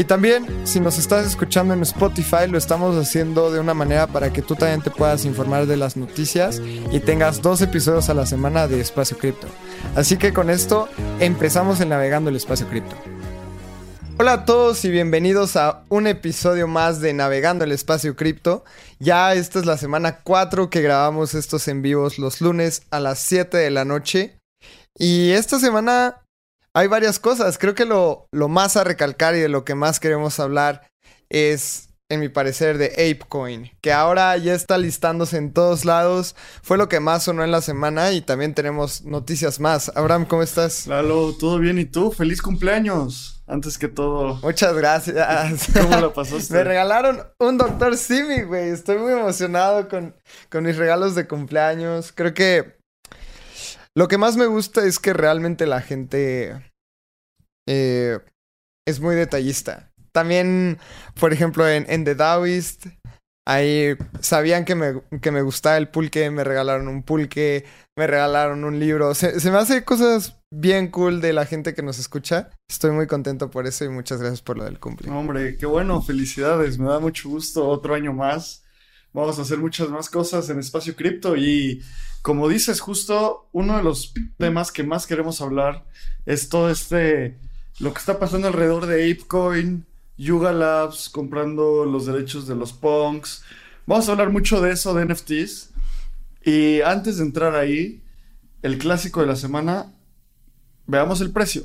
Y también, si nos estás escuchando en Spotify, lo estamos haciendo de una manera para que tú también te puedas informar de las noticias y tengas dos episodios a la semana de Espacio Cripto. Así que con esto empezamos en Navegando el Espacio Cripto. Hola a todos y bienvenidos a un episodio más de Navegando el Espacio Cripto. Ya esta es la semana 4 que grabamos estos en vivos los lunes a las 7 de la noche. Y esta semana hay varias cosas. Creo que lo, lo más a recalcar y de lo que más queremos hablar es en mi parecer, de ApeCoin, que ahora ya está listándose en todos lados. Fue lo que más sonó en la semana y también tenemos noticias más. Abraham, ¿cómo estás? Lalo, ¿todo bien? ¿Y tú? ¡Feliz cumpleaños! Antes que todo. Muchas gracias. ¿Cómo lo pasaste? Me regalaron un Dr. Simi, güey. Estoy muy emocionado con, con mis regalos de cumpleaños. Creo que lo que más me gusta es que realmente la gente eh, es muy detallista también, por ejemplo, en, The Taoist, ahí sabían que me, que me gustaba el pulque, me regalaron un pulque, me regalaron un libro. Se, se, me hace cosas bien cool de la gente que nos escucha. Estoy muy contento por eso y muchas gracias por lo del cumple. Hombre, qué bueno, felicidades, me da mucho gusto otro año más. Vamos a hacer muchas más cosas en Espacio Cripto y como dices, justo uno de los temas que más queremos hablar es todo este, lo que está pasando alrededor de ApeCoin, Yuga Labs comprando los derechos de los punks. Vamos a hablar mucho de eso, de NFTs. Y antes de entrar ahí, el clásico de la semana, veamos el precio.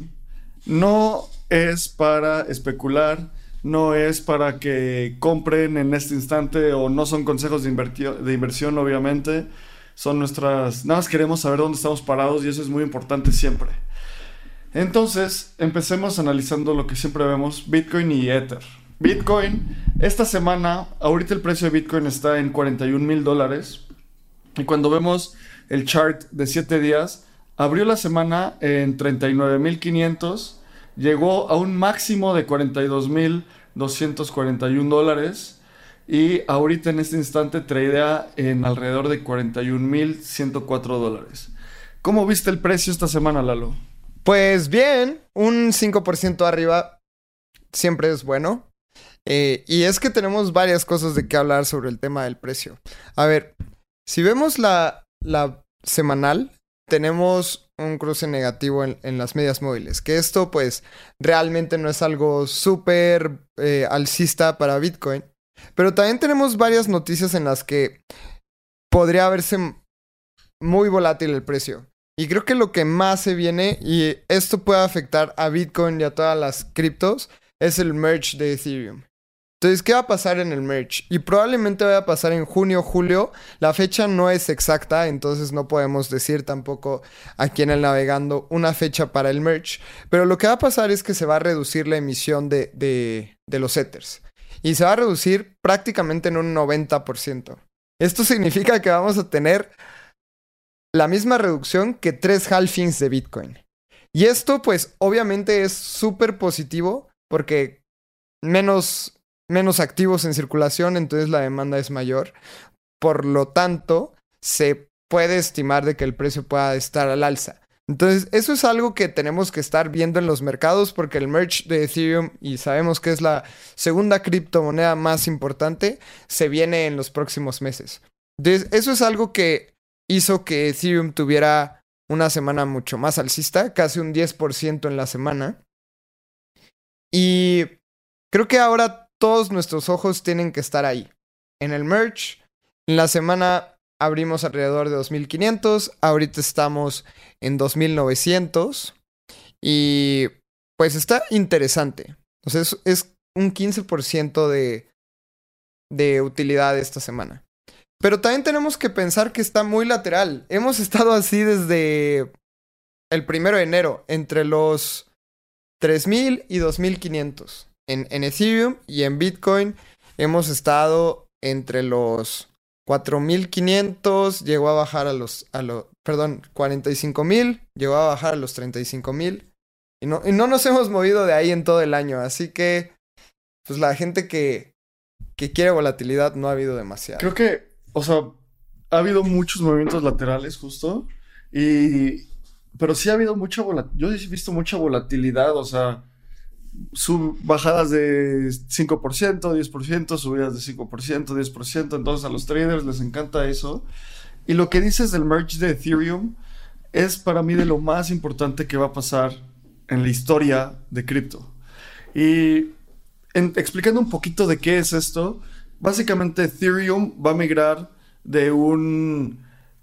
No es para especular, no es para que compren en este instante o no son consejos de, de inversión, obviamente. Son nuestras... Nada más queremos saber dónde estamos parados y eso es muy importante siempre. Entonces, empecemos analizando lo que siempre vemos, Bitcoin y Ether. Bitcoin, esta semana, ahorita el precio de Bitcoin está en 41 mil dólares. Y cuando vemos el chart de 7 días, abrió la semana en 39 mil 500, llegó a un máximo de 42 mil 241 dólares. Y ahorita en este instante tradea en alrededor de 41 mil 104 dólares. ¿Cómo viste el precio esta semana, Lalo? Pues bien, un 5% arriba siempre es bueno. Eh, y es que tenemos varias cosas de qué hablar sobre el tema del precio. A ver, si vemos la, la semanal, tenemos un cruce negativo en, en, las medias móviles. Que esto pues realmente no es algo súper eh, alcista para Bitcoin. Pero también tenemos varias noticias en las que podría verse muy volátil el precio. Y creo que lo que más se viene, y esto puede afectar a Bitcoin y a todas las criptos, es el merge de Ethereum. Entonces, ¿qué va a pasar en el merge? Y probablemente vaya a pasar en junio julio. La fecha no es exacta, entonces no podemos decir tampoco aquí en el navegando una fecha para el merge. Pero lo que va a pasar es que se va a reducir la emisión de, de, de los Ethers. Y se va a reducir prácticamente en un 90%. Esto significa que vamos a tener la misma reducción que tres halfings de Bitcoin. Y esto pues obviamente es súper positivo porque menos, menos activos en circulación, entonces la demanda es mayor. Por lo tanto, se puede estimar de que el precio pueda estar al alza. Entonces, eso es algo que tenemos que estar viendo en los mercados porque el merge de Ethereum, y sabemos que es la segunda criptomoneda más importante, se viene en los próximos meses. Entonces, eso es algo que hizo que Ethereum tuviera una semana mucho más alcista, casi un 10% en la semana. Y creo que ahora todos nuestros ojos tienen que estar ahí. En el merge, en la semana abrimos alrededor de 2500, ahorita estamos en 2900 y pues está interesante. O sea, es, un 15% de, de utilidad esta semana. Pero también tenemos que pensar que está muy lateral. Hemos estado así desde el primero de enero, entre los 3000 y 2500. En, en Ethereum y en Bitcoin hemos estado entre los 4500, llegó a bajar a los, a los perdón, 45 mil, llegó a bajar a los 35 mil. Y no, y no nos hemos movido de ahí en todo el año. Así que, pues la gente que, que quiere volatilidad no ha habido demasiado. Creo que, o sea, ha habido muchos movimientos laterales justo. Y, pero sí ha habido mucha volatilidad. Yo he visto mucha volatilidad, o sea, sub bajadas de 5%, 10%, subidas de 5%, 10%. Entonces a los traders les encanta eso. Y lo que dices del merge de Ethereum es para mí de lo más importante que va a pasar en la historia de cripto. Y explicando un poquito de qué es esto, básicamente Ethereum va a migrar de un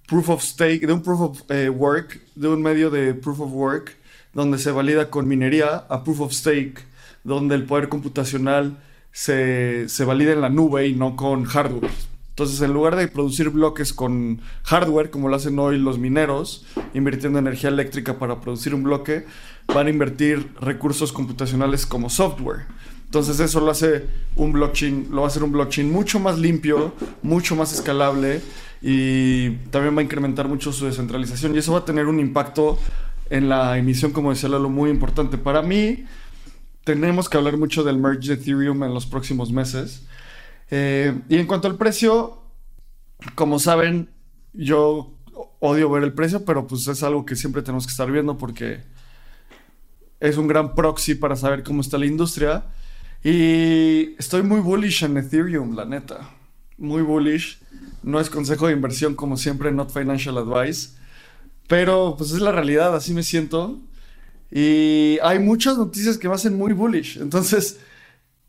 proof of stake, de un proof of eh, work, de un medio de proof of work, donde se valida con minería, a proof of stake, donde el poder computacional se, se valida en la nube y no con hardware. Entonces, en lugar de producir bloques con hardware, como lo hacen hoy los mineros, invirtiendo energía eléctrica para producir un bloque, van a invertir recursos computacionales como software. Entonces eso lo hace un blockchain, lo va a hacer un blockchain mucho más limpio, mucho más escalable y también va a incrementar mucho su descentralización y eso va a tener un impacto en la emisión, como decía Lalo, muy importante. Para mí, tenemos que hablar mucho del merge de Ethereum en los próximos meses. Eh, y en cuanto al precio, como saben, yo odio ver el precio, pero pues es algo que siempre tenemos que estar viendo porque es un gran proxy para saber cómo está la industria. Y estoy muy bullish en Ethereum, la neta. Muy bullish. No es consejo de inversión como siempre, not financial advice. Pero pues es la realidad, así me siento. Y hay muchas noticias que me hacen muy bullish. Entonces,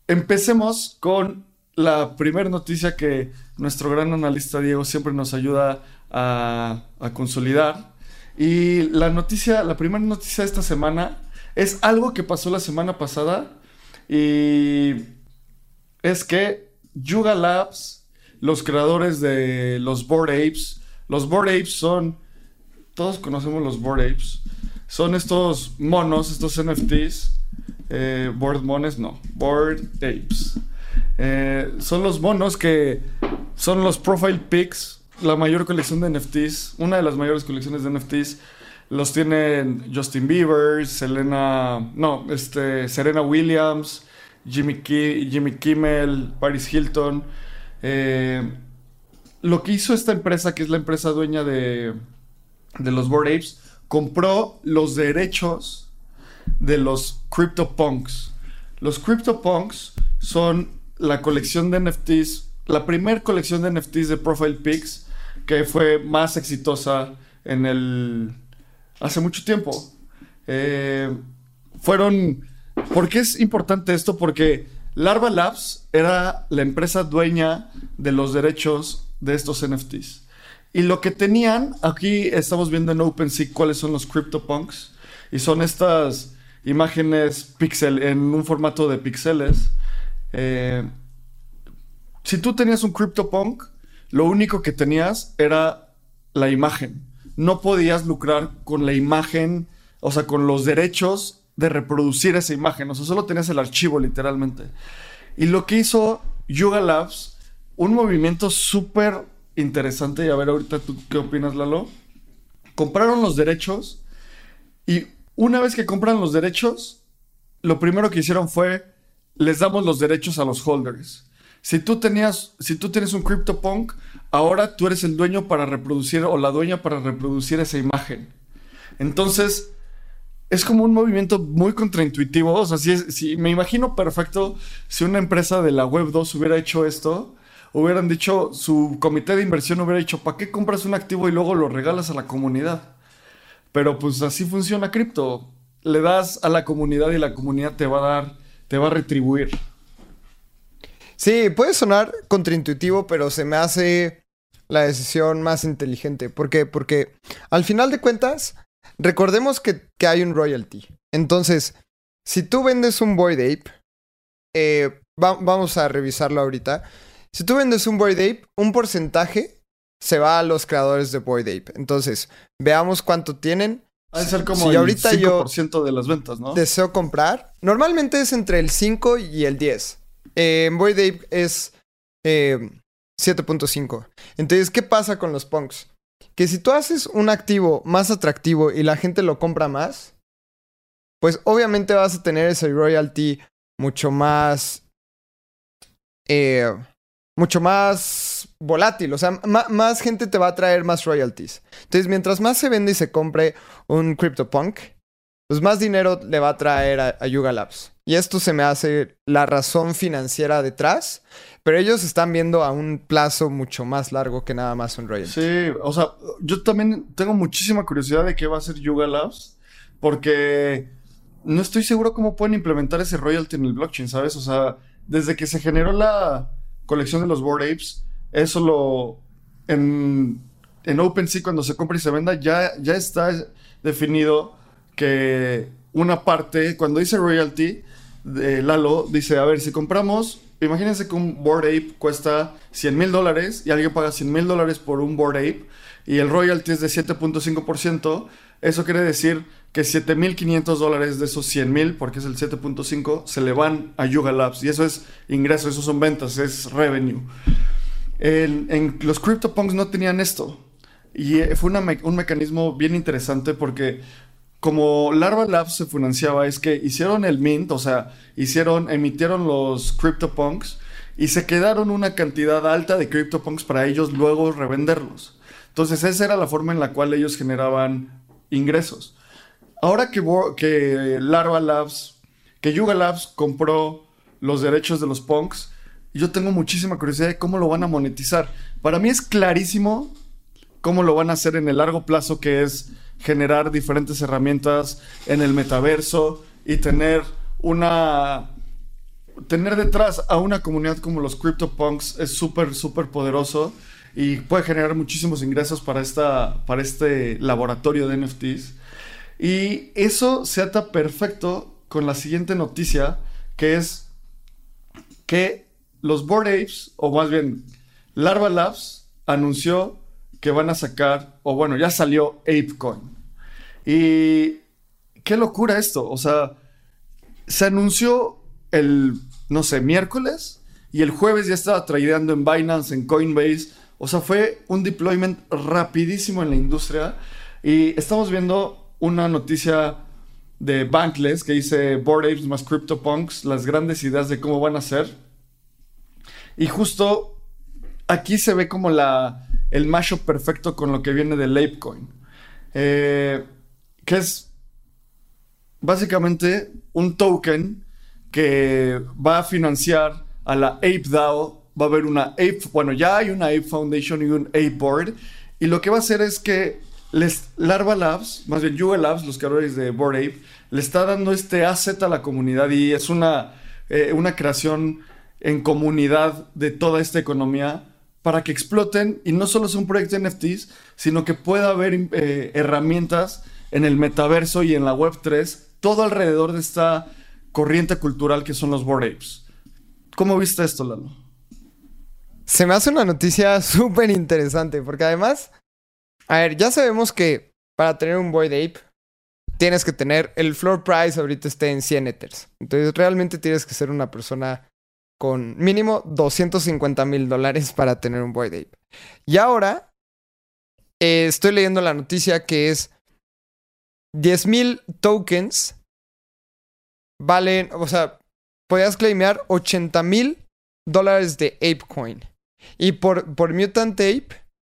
empecemos con la primera noticia que nuestro gran analista Diego siempre nos ayuda a, consolidar. Y la noticia, la primera noticia de esta semana es algo que pasó la semana pasada y es que Yuga Labs, los creadores de los Board Apes, los Board Apes son, todos conocemos los Board Apes, son estos monos, estos NFTs, eh, Board Mones, no, Board Apes. Eh, son los monos que son los Profile Pics, la mayor colección de NFTs, una de las mayores colecciones de NFTs. Los tienen Justin Bieber, Selena, no, este, Serena Williams, Jimmy, Jimmy Kimmel, Paris Hilton. Eh, lo que hizo esta empresa, que es la empresa dueña de, de los Bored Apes, compró los derechos de los CryptoPunks. Los CryptoPunks son la colección de NFTs, la primera colección de NFTs de Profile Pics que fue más exitosa en el hace mucho tiempo. Eh, fueron. ¿Por qué es importante esto? Porque Larva Labs era la empresa dueña de los derechos de estos NFTs. Y lo que tenían, aquí estamos viendo en OpenSea cuáles son los CryptoPunks. Y son estas imágenes pixel en un formato de píxeles. Eh, si tú tenías un CryptoPunk, lo único que tenías era la imagen no podías lucrar con la imagen, o sea, con los derechos de reproducir esa imagen. O sea, solo tenías el archivo literalmente. Y lo que hizo Yuga Labs, un movimiento súper interesante, y a ver ahorita tú qué opinas, Lalo. Compraron los derechos y una vez que compran los derechos, lo primero que hicieron fue, les damos los derechos a los holders. Si tú tenías, si tú tienes un CryptoPunk, ahora tú eres el dueño para reproducir o la dueña para reproducir esa imagen. Entonces, es como un movimiento muy contraintuitivo. O sea, si, me imagino perfecto si una empresa de la Web 2 hubiera hecho esto, hubieran dicho, su comité de inversión hubiera dicho, ¿para qué compras un activo y luego lo regalas a la comunidad? Pero pues así funciona cripto. Le das a la comunidad y la comunidad te va a dar, te va a retribuir. Sí, puede sonar contraintuitivo, pero se me hace la decisión más inteligente. ¿Por qué? Porque al final de cuentas, recordemos que, hay un royalty. Entonces, si tú vendes un Void Ape, eh, vamos a revisarlo ahorita. Si tú vendes un Void Ape, un porcentaje se va a los creadores de Void Ape. Entonces, veamos cuánto tienen. Ser como el ahorita 5% de las ventas, ¿no? Deseo comprar. Normalmente es entre el 5 y el 10. Eh, Boy Dave es 7.5. Eh, Entonces, ¿qué pasa con los punks? que si tú haces un activo más atractivo y la gente lo compra más, pues obviamente vas a tener ese royalty mucho más... Eh, mucho más volátil, o sea, más gente te va a traer más royalties. Entonces, mientras más se vende y se compre un CryptoPunk, pues más dinero le va a traer a, Yuga Labs. Y esto se me hace la razón financiera detrás, pero ellos están viendo a un plazo mucho más largo que nada más un royalty. Sí, o sea, yo también tengo muchísima curiosidad de qué va a hacer Yuga Labs, porque no estoy seguro cómo pueden implementar ese royalty en el blockchain, ¿sabes? O sea, desde que se generó la colección de los Bored Apes, eso lo... En, en OpenSea cuando se compra y se venda ya, ya está definido que una parte, cuando dice royalty, Lalo dice, a ver, si compramos, imagínense que un Bored Ape cuesta 100 mil dólares y alguien paga 100 mil dólares por un Bored Ape y el royalty es de 7.5%, eso quiere decir que 7.500 dólares de esos 100.000, porque es el 7.5, se le van a Yuga Labs. Y eso es ingreso, eso son ventas, es revenue. en los CryptoPunks no tenían esto. Y eh, fue un mecanismo bien interesante porque como Larva Labs se financiaba, es que hicieron el mint, o sea, hicieron, emitieron los CryptoPunks y se quedaron una cantidad alta de CryptoPunks para ellos luego revenderlos. Entonces esa era la forma en la cual ellos generaban ingresos. Ahora que, Larva Labs, que Yuga Labs compró los derechos de los punks, yo tengo muchísima curiosidad de cómo lo van a monetizar. Para mí es clarísimo cómo lo van a hacer en el largo plazo, que es generar diferentes herramientas en el metaverso y tener una tener detrás a una comunidad como los CryptoPunks es súper, súper poderoso y puede generar muchísimos ingresos para, esta, para este laboratorio de NFTs. Y eso se ata perfecto con la siguiente noticia, que es que los Bored Apes, o más bien Larva Labs, anunció que van a sacar, o bueno, ya salió ApeCoin. Y qué locura esto, o sea, se anunció el, no sé, miércoles y el jueves ya estaba tradeando en Binance, en Coinbase. O sea, fue un deployment rapidísimo en la industria. Y estamos viendo una noticia de Bankless que dice Board Apes más CryptoPunks, las grandes ideas de cómo van a ser. Y justo aquí se ve como la, el mashup perfecto con lo que viene del ApeCoin. Eh, que es básicamente un token que va a financiar a la ApeDAO. Va a haber una Ape, bueno, ya hay una Ape Foundation y un Ape Board. Y lo que va a hacer es que les, Larva Labs, más bien Yuga Labs, los creadores de Bored Ape, le está dando este asset a la comunidad y es una, eh, una creación en comunidad de toda esta economía para que exploten y no solo es un proyecto de NFTs, sino que pueda haber eh, herramientas en el metaverso y en la Web3, todo alrededor de esta corriente cultural que son los Bored Apes. ¿Cómo viste esto, Lalo? Se me hace una noticia súper interesante, porque además a ver, ya sabemos que para tener un Boyd Ape tienes que tener el floor price ahorita esté en 100 Ethers. Entonces realmente tienes que ser una persona con mínimo 250 mil dólares para tener un Boyd Ape. Y ahora eh, estoy leyendo la noticia que es 10 mil tokens valen, o sea, podías claimear 80 mil dólares de ApeCoin. Y por, por Mutant Ape,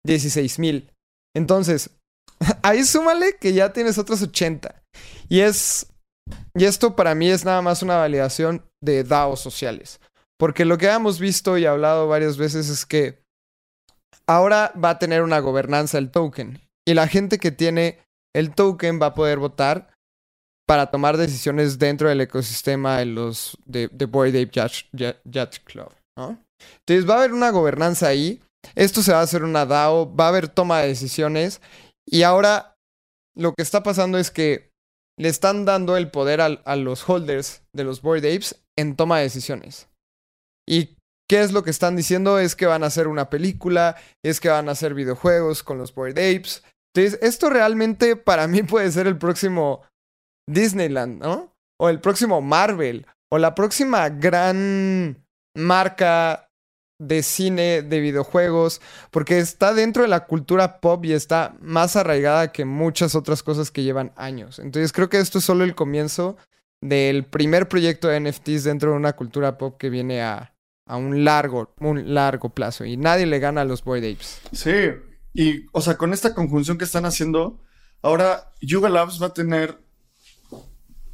16 mil. Entonces, ahí súmale que ya tienes otros 80. Y es. Y esto para mí es nada más una validación de DAOs sociales. Porque lo que hemos visto y hablado varias veces es que ahora va a tener una gobernanza el token. Y la gente que tiene el token va a poder votar para tomar decisiones dentro del ecosistema de los de, de Boy Ape Yacht, Club. Entonces va a haber una gobernanza ahí esto se va a hacer una DAO, va a haber toma de decisiones y ahora lo que está pasando es que le están dando el poder a, los holders de los Bored Apes en toma de decisiones. ¿Y qué es lo que están diciendo? Es que van a hacer una película, es que van a hacer videojuegos con los Bored Apes. Entonces, esto realmente para mí puede ser el próximo Disneyland, ¿no? O el próximo Marvel, o la próxima gran marca de cine, de videojuegos, porque está dentro de la cultura pop y está más arraigada que muchas otras cosas que llevan años. Entonces creo que esto es solo el comienzo del primer proyecto de NFTs dentro de una cultura pop que viene a, a un largo, un largo plazo y nadie le gana a los Boyd Apes. Sí, y o sea, con esta conjunción que están haciendo, ahora Yuga Labs va a tener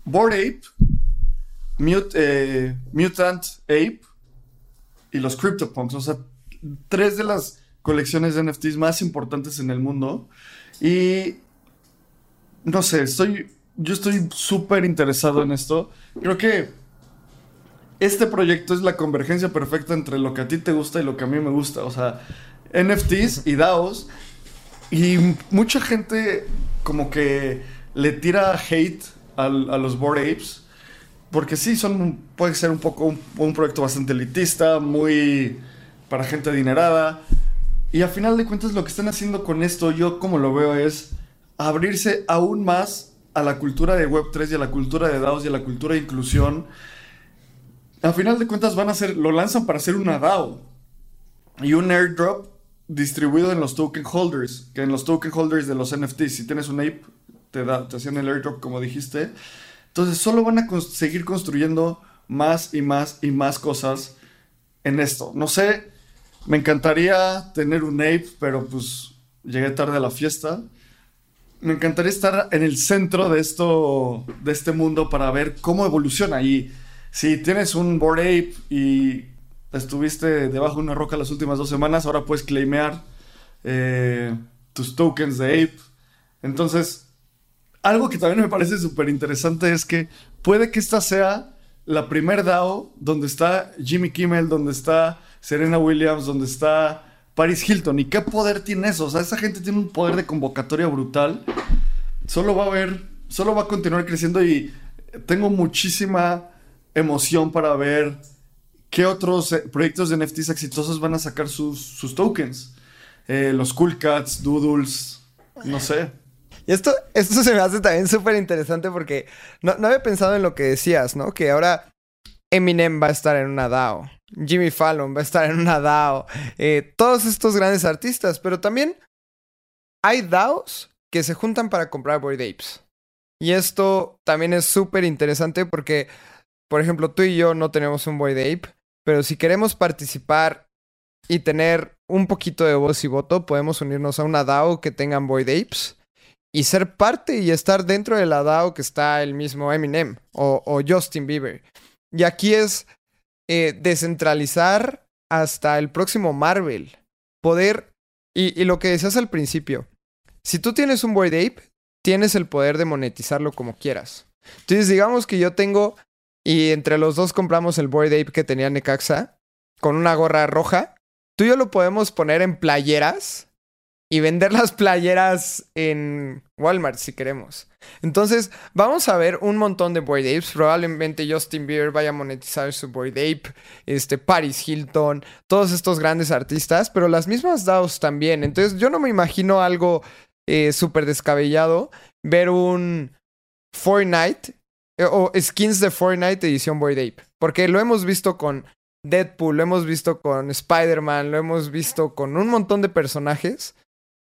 Bored Ape, eh, Mutant Ape y los CryptoPunks. O sea, tres de las colecciones de NFTs más importantes en el mundo. Y no sé, estoy. Yo estoy súper interesado en esto. Creo que este proyecto es la convergencia perfecta entre lo que a ti te gusta y lo que a mí me gusta. O sea, NFTs y DAOs. Y mucha gente como que le tira hate a los Bored Apes. Porque sí, son, puede ser un poco un, proyecto bastante elitista, muy para gente adinerada. Y a final de cuentas lo que están haciendo con esto, yo como lo veo, es abrirse aún más a la cultura de Web3 y a la cultura de DAOs y a la cultura de inclusión. A final de cuentas van a hacer, lo lanzan para hacer una DAO y un airdrop distribuido en los token holders, que en los token holders de los NFTs, si tienes un ape, te, da, te hacían el airdrop como dijiste. Entonces solo van a seguir construyendo más y más y más cosas en esto. No sé, me encantaría tener un ape, pero pues llegué tarde a la fiesta. Me encantaría estar en el centro de esto, de este mundo para ver cómo evoluciona. Y si tienes un board ape y estuviste debajo de una roca las últimas dos semanas, ahora puedes claimear eh, tus tokens de ape. Entonces, algo que también me parece súper interesante es que puede que esta sea la primer DAO donde está Jimmy Kimmel, donde está Serena Williams, donde está Paris Hilton. ¿Y qué poder tiene eso? O sea, esa gente tiene un poder de convocatoria brutal. Solo va a haber, solo va a continuar creciendo y tengo muchísima emoción para ver qué otros eh, proyectos de NFTs exitosos van a sacar sus, tokens. Eh, los Cool Cats, Doodles, no sé. Y esto, esto se me hace también súper interesante porque no, no, había pensado en lo que decías, ¿no? Que ahora Eminem va a estar en una DAO, Jimmy Fallon va a estar en una DAO, eh, todos estos grandes artistas, pero también hay DAOs que se juntan para comprar Boyd Apes. Y esto también es súper interesante porque, por ejemplo, tú y yo no tenemos un Boyd Ape, pero si queremos participar y tener un poquito de voz y voto, podemos unirnos a una DAO que tengan Boyd Apes y ser parte y estar dentro de la DAO que está el mismo Eminem o, Justin Bieber. Y aquí es eh, descentralizar hasta el próximo Marvel. Poder, y, lo que decías al principio, si tú tienes un Boyd Ape, tienes el poder de monetizarlo como quieras. Entonces digamos que yo tengo, y entre los dos compramos el Boyd Ape que tenía Necaxa, con una gorra roja, tú y yo lo podemos poner en playeras y vender las playeras en Walmart si queremos. Entonces, vamos a ver un montón de Boyd Apes. Probablemente Justin Bieber vaya a monetizar su Boyd Ape, este, Paris Hilton, todos estos grandes artistas, pero las mismas DAOs también. Entonces, yo no me imagino algo eh, súper descabellado ver un Fortnite eh, o skins de Fortnite edición Boyd Ape. Porque lo hemos visto con Deadpool, lo hemos visto con Spider-Man, lo hemos visto con un montón de personajes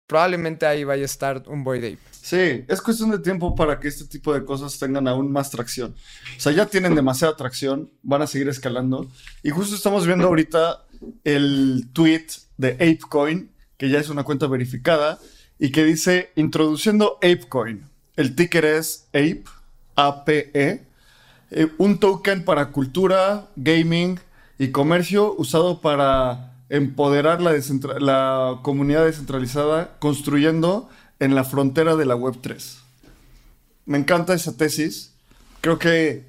probablemente ahí vaya a estar un Boy Ape. Sí, es cuestión de tiempo para que este tipo de cosas tengan aún más tracción. O sea, ya tienen demasiada tracción, van a seguir escalando. Y justo estamos viendo ahorita el tweet de ApeCoin, que ya es una cuenta verificada, y que dice, introduciendo ApeCoin. El ticker es Ape, APE, eh, un token para cultura, gaming y comercio usado para empoderar la, la comunidad descentralizada construyendo en la frontera de la Web3. Me encanta esa tesis. Creo que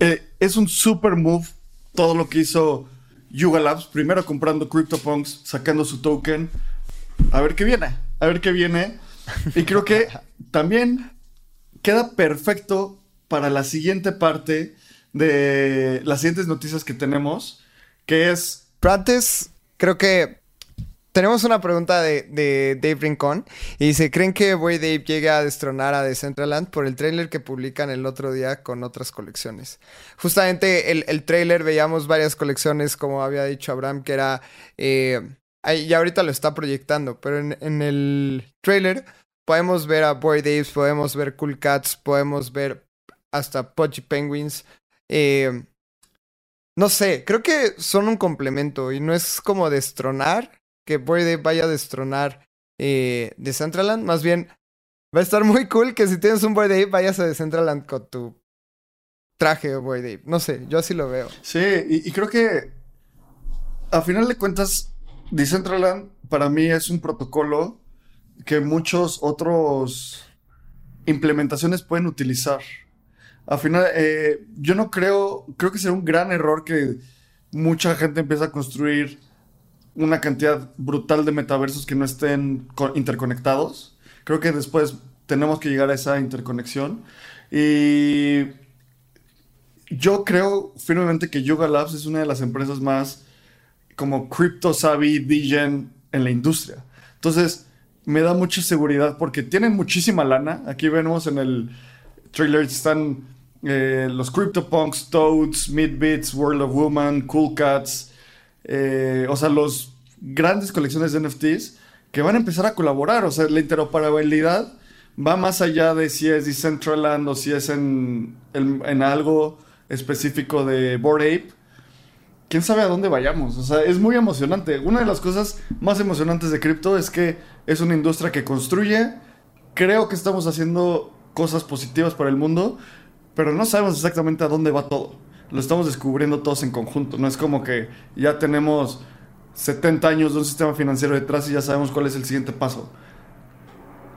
eh, es un super move todo lo que hizo Yuga Labs. Primero comprando CryptoPunks, sacando su token. A ver qué viene. A ver qué viene. Y creo que también queda perfecto para la siguiente parte de las siguientes noticias que tenemos, que es pero creo que tenemos una pregunta de, Dave Rincón. Y dice: ¿Creen que Boy Dave llegue a destronar a Decentraland por el trailer que publican el otro día con otras colecciones? Justamente el, el trailer veíamos varias colecciones, como había dicho Abraham, que era. Eh, y ahorita lo está proyectando, pero en, el trailer podemos ver a Boy Dave, podemos ver Cool Cats, podemos ver hasta Pudgy Penguins. Eh, no sé, creo que son un complemento y no es como destronar, que Dave vaya a destronar eh, de Centraland. Más bien, va a estar muy cool que si tienes un Dave vayas a Decentraland con tu traje de Boy Dave. No sé, yo así lo veo. Sí, y, y creo que a final de cuentas, Decentraland para mí es un protocolo que muchos otros implementaciones pueden utilizar. Al final, eh, yo no creo, creo que será un gran error que mucha gente empiece a construir una cantidad brutal de metaversos que no estén interconectados. Creo que después tenemos que llegar a esa interconexión. Y yo creo firmemente que Yoga Labs es una de las empresas más como crypto savvy, degen en la industria. Entonces, me da mucha seguridad porque tienen muchísima lana. Aquí vemos en el trailer están eh, los CryptoPunks, Toads, Midbits, World of Woman, Cool Cats, eh, o sea, los grandes colecciones de NFTs que van a empezar a colaborar. O sea, la interoperabilidad va más allá de si es Decentraland o si es en, en, algo específico de Bored Ape. Quién sabe a dónde vayamos. O sea, es muy emocionante. Una de las cosas más emocionantes de cripto es que es una industria que construye. Creo que estamos haciendo cosas positivas para el mundo, pero no sabemos exactamente a dónde va todo. Lo estamos descubriendo todos en conjunto. No es como que ya tenemos 70 años de un sistema financiero detrás y ya sabemos cuál es el siguiente paso.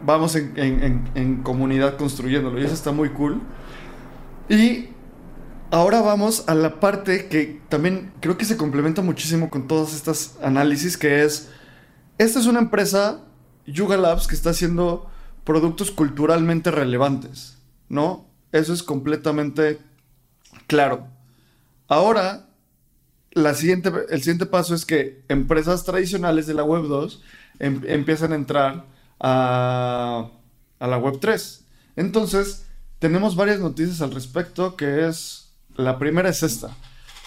Vamos en, comunidad construyéndolo y eso está muy cool. Y ahora vamos a la parte que también creo que se complementa muchísimo con todos estos análisis, que es, esta es una empresa, Yuga Labs, que está haciendo productos culturalmente relevantes, ¿no? Eso es completamente claro. Ahora, la siguiente, el siguiente paso es que empresas tradicionales de la Web 2 em, empiezan a entrar a, a la Web 3. Entonces, tenemos varias noticias al respecto, que es, la primera es esta.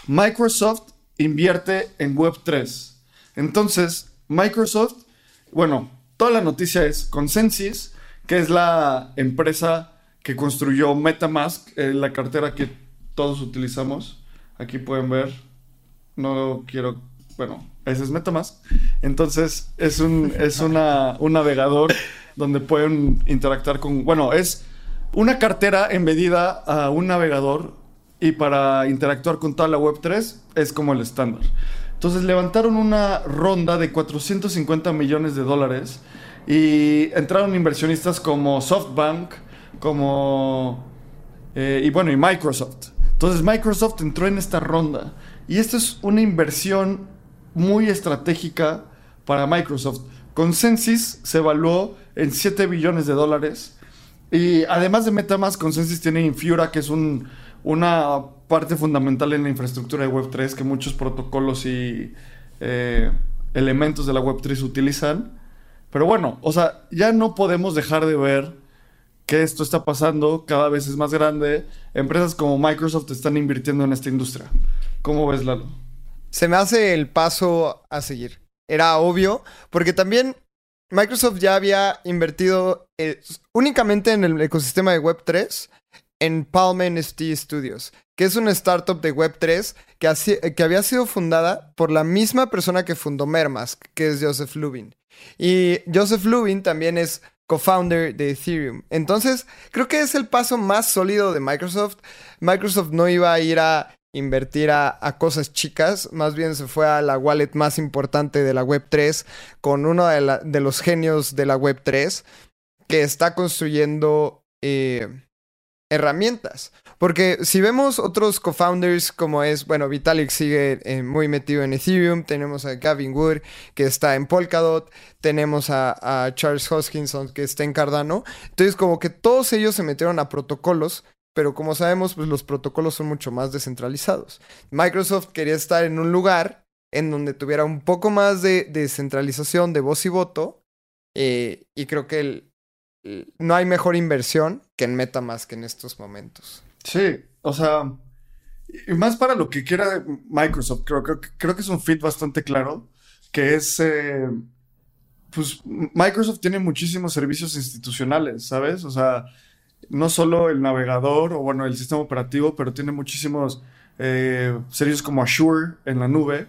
Microsoft invierte en Web 3. Entonces, Microsoft, bueno, toda la noticia es Consensus, que es la empresa que construyó MetaMask, eh, la cartera que todos utilizamos. Aquí pueden ver. No quiero. Bueno, ese es MetaMask. Entonces, es un, es una, un navegador donde pueden interactuar con. Bueno, es una cartera embedida a un navegador y para interactuar con toda la Web3 es como el estándar. Entonces levantaron una ronda de 450 millones de dólares y entraron inversionistas como SoftBank, como... Eh, y bueno, y Microsoft. Entonces Microsoft entró en esta ronda. Y esto es una inversión muy estratégica para Microsoft. Consensus se evaluó en 7 billones de dólares. Y además de MetaMask, Consensus tiene Infura, que es un, una parte fundamental en la infraestructura de Web3 que muchos protocolos y eh, elementos de la Web3 utilizan. Pero bueno, o sea, ya no podemos dejar de ver que esto está pasando, cada vez es más grande. Empresas como Microsoft están invirtiendo en esta industria. ¿Cómo ves, Lalo? Se me hace el paso a seguir. Era obvio, porque también Microsoft ya había invertido eh, únicamente en el ecosistema de Web3 en Palm NFT Studios, que es una startup de Web3 que, que había sido fundada por la misma persona que fundó Mermask, que es Joseph Lubin. Y Joseph Lubin también es co-founder de Ethereum. Entonces, creo que es el paso más sólido de Microsoft. Microsoft no iba a ir a invertir a, cosas chicas, más bien se fue a la wallet más importante de la Web3 con uno de, los genios de la Web3 que está construyendo eh, herramientas. Porque si vemos otros co-founders como es, bueno, Vitalik sigue eh, muy metido en Ethereum, tenemos a Gavin Wood que está en Polkadot, tenemos a, Charles Hoskinson que está en Cardano. Entonces como que todos ellos se metieron a protocolos, pero como sabemos, pues los protocolos son mucho más descentralizados. Microsoft quería estar en un lugar en donde tuviera un poco más de descentralización de voz y voto. Eh, y creo que el, no hay mejor inversión que en MetaMask en estos momentos. Sí, o sea, y más para lo que quiera Microsoft, creo, creo, que es un fit bastante claro, que es, eh, pues Microsoft tiene muchísimos servicios institucionales, ¿sabes? O sea, no solo el navegador o bueno, el sistema operativo, pero tiene muchísimos eh, servicios como Azure en la nube.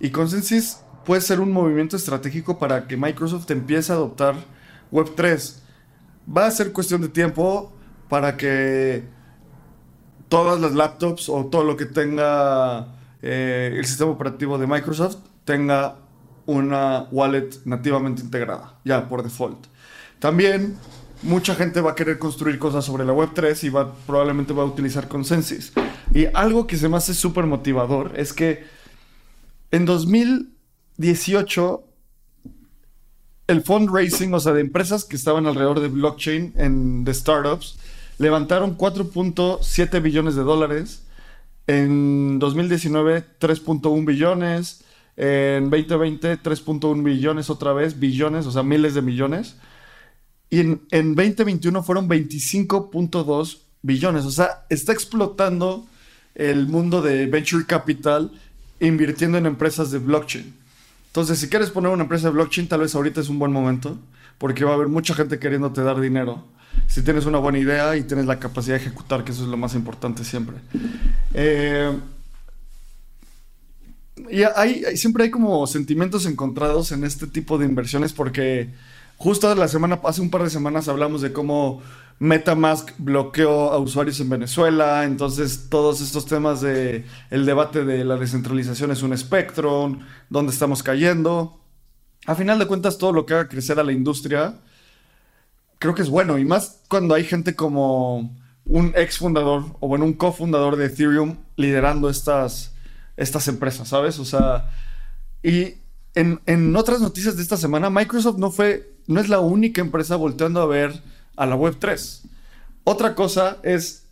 Y Consensus puede ser un movimiento estratégico para que Microsoft empiece a adoptar Web3. Va a ser cuestión de tiempo para que todas las laptops o todo lo que tenga eh, el sistema operativo de Microsoft tenga una wallet nativamente integrada, ya por default. También mucha gente va a querer construir cosas sobre la Web3 y va, probablemente va a utilizar Consensus. Y algo que se me hace súper motivador es que en 2018 el fundraising, o sea, de empresas que estaban alrededor de blockchain, en, de startups, levantaron 4.7 billones de dólares. En 2019, 3.1 billones. En 2020, 3.1 billones otra vez, billones, o sea, miles de millones. Y en, en 2021 fueron 25.2 billones. O sea, está explotando el mundo de venture capital invirtiendo en empresas de blockchain. Entonces, si quieres poner una empresa de blockchain, tal vez ahorita es un buen momento, porque va a haber mucha gente queriéndote dar dinero si tienes una buena idea y tienes la capacidad de ejecutar, que eso es lo más importante siempre. Eh, y hay, siempre hay como sentimientos encontrados en este tipo de inversiones porque justo la semana, hace un par de semanas hablamos de cómo MetaMask bloqueó a usuarios en Venezuela, entonces todos estos temas de debate de la descentralización es un espectro, dónde estamos cayendo. A final de cuentas, todo lo que haga crecer a la industria creo que es bueno. Y más cuando hay gente como un ex fundador o bueno, un cofundador de Ethereum liderando estas, estas empresas, ¿sabes? O sea, y en, otras noticias de esta semana, Microsoft no fue, no es la única empresa volteando a ver a la Web3. Otra cosa es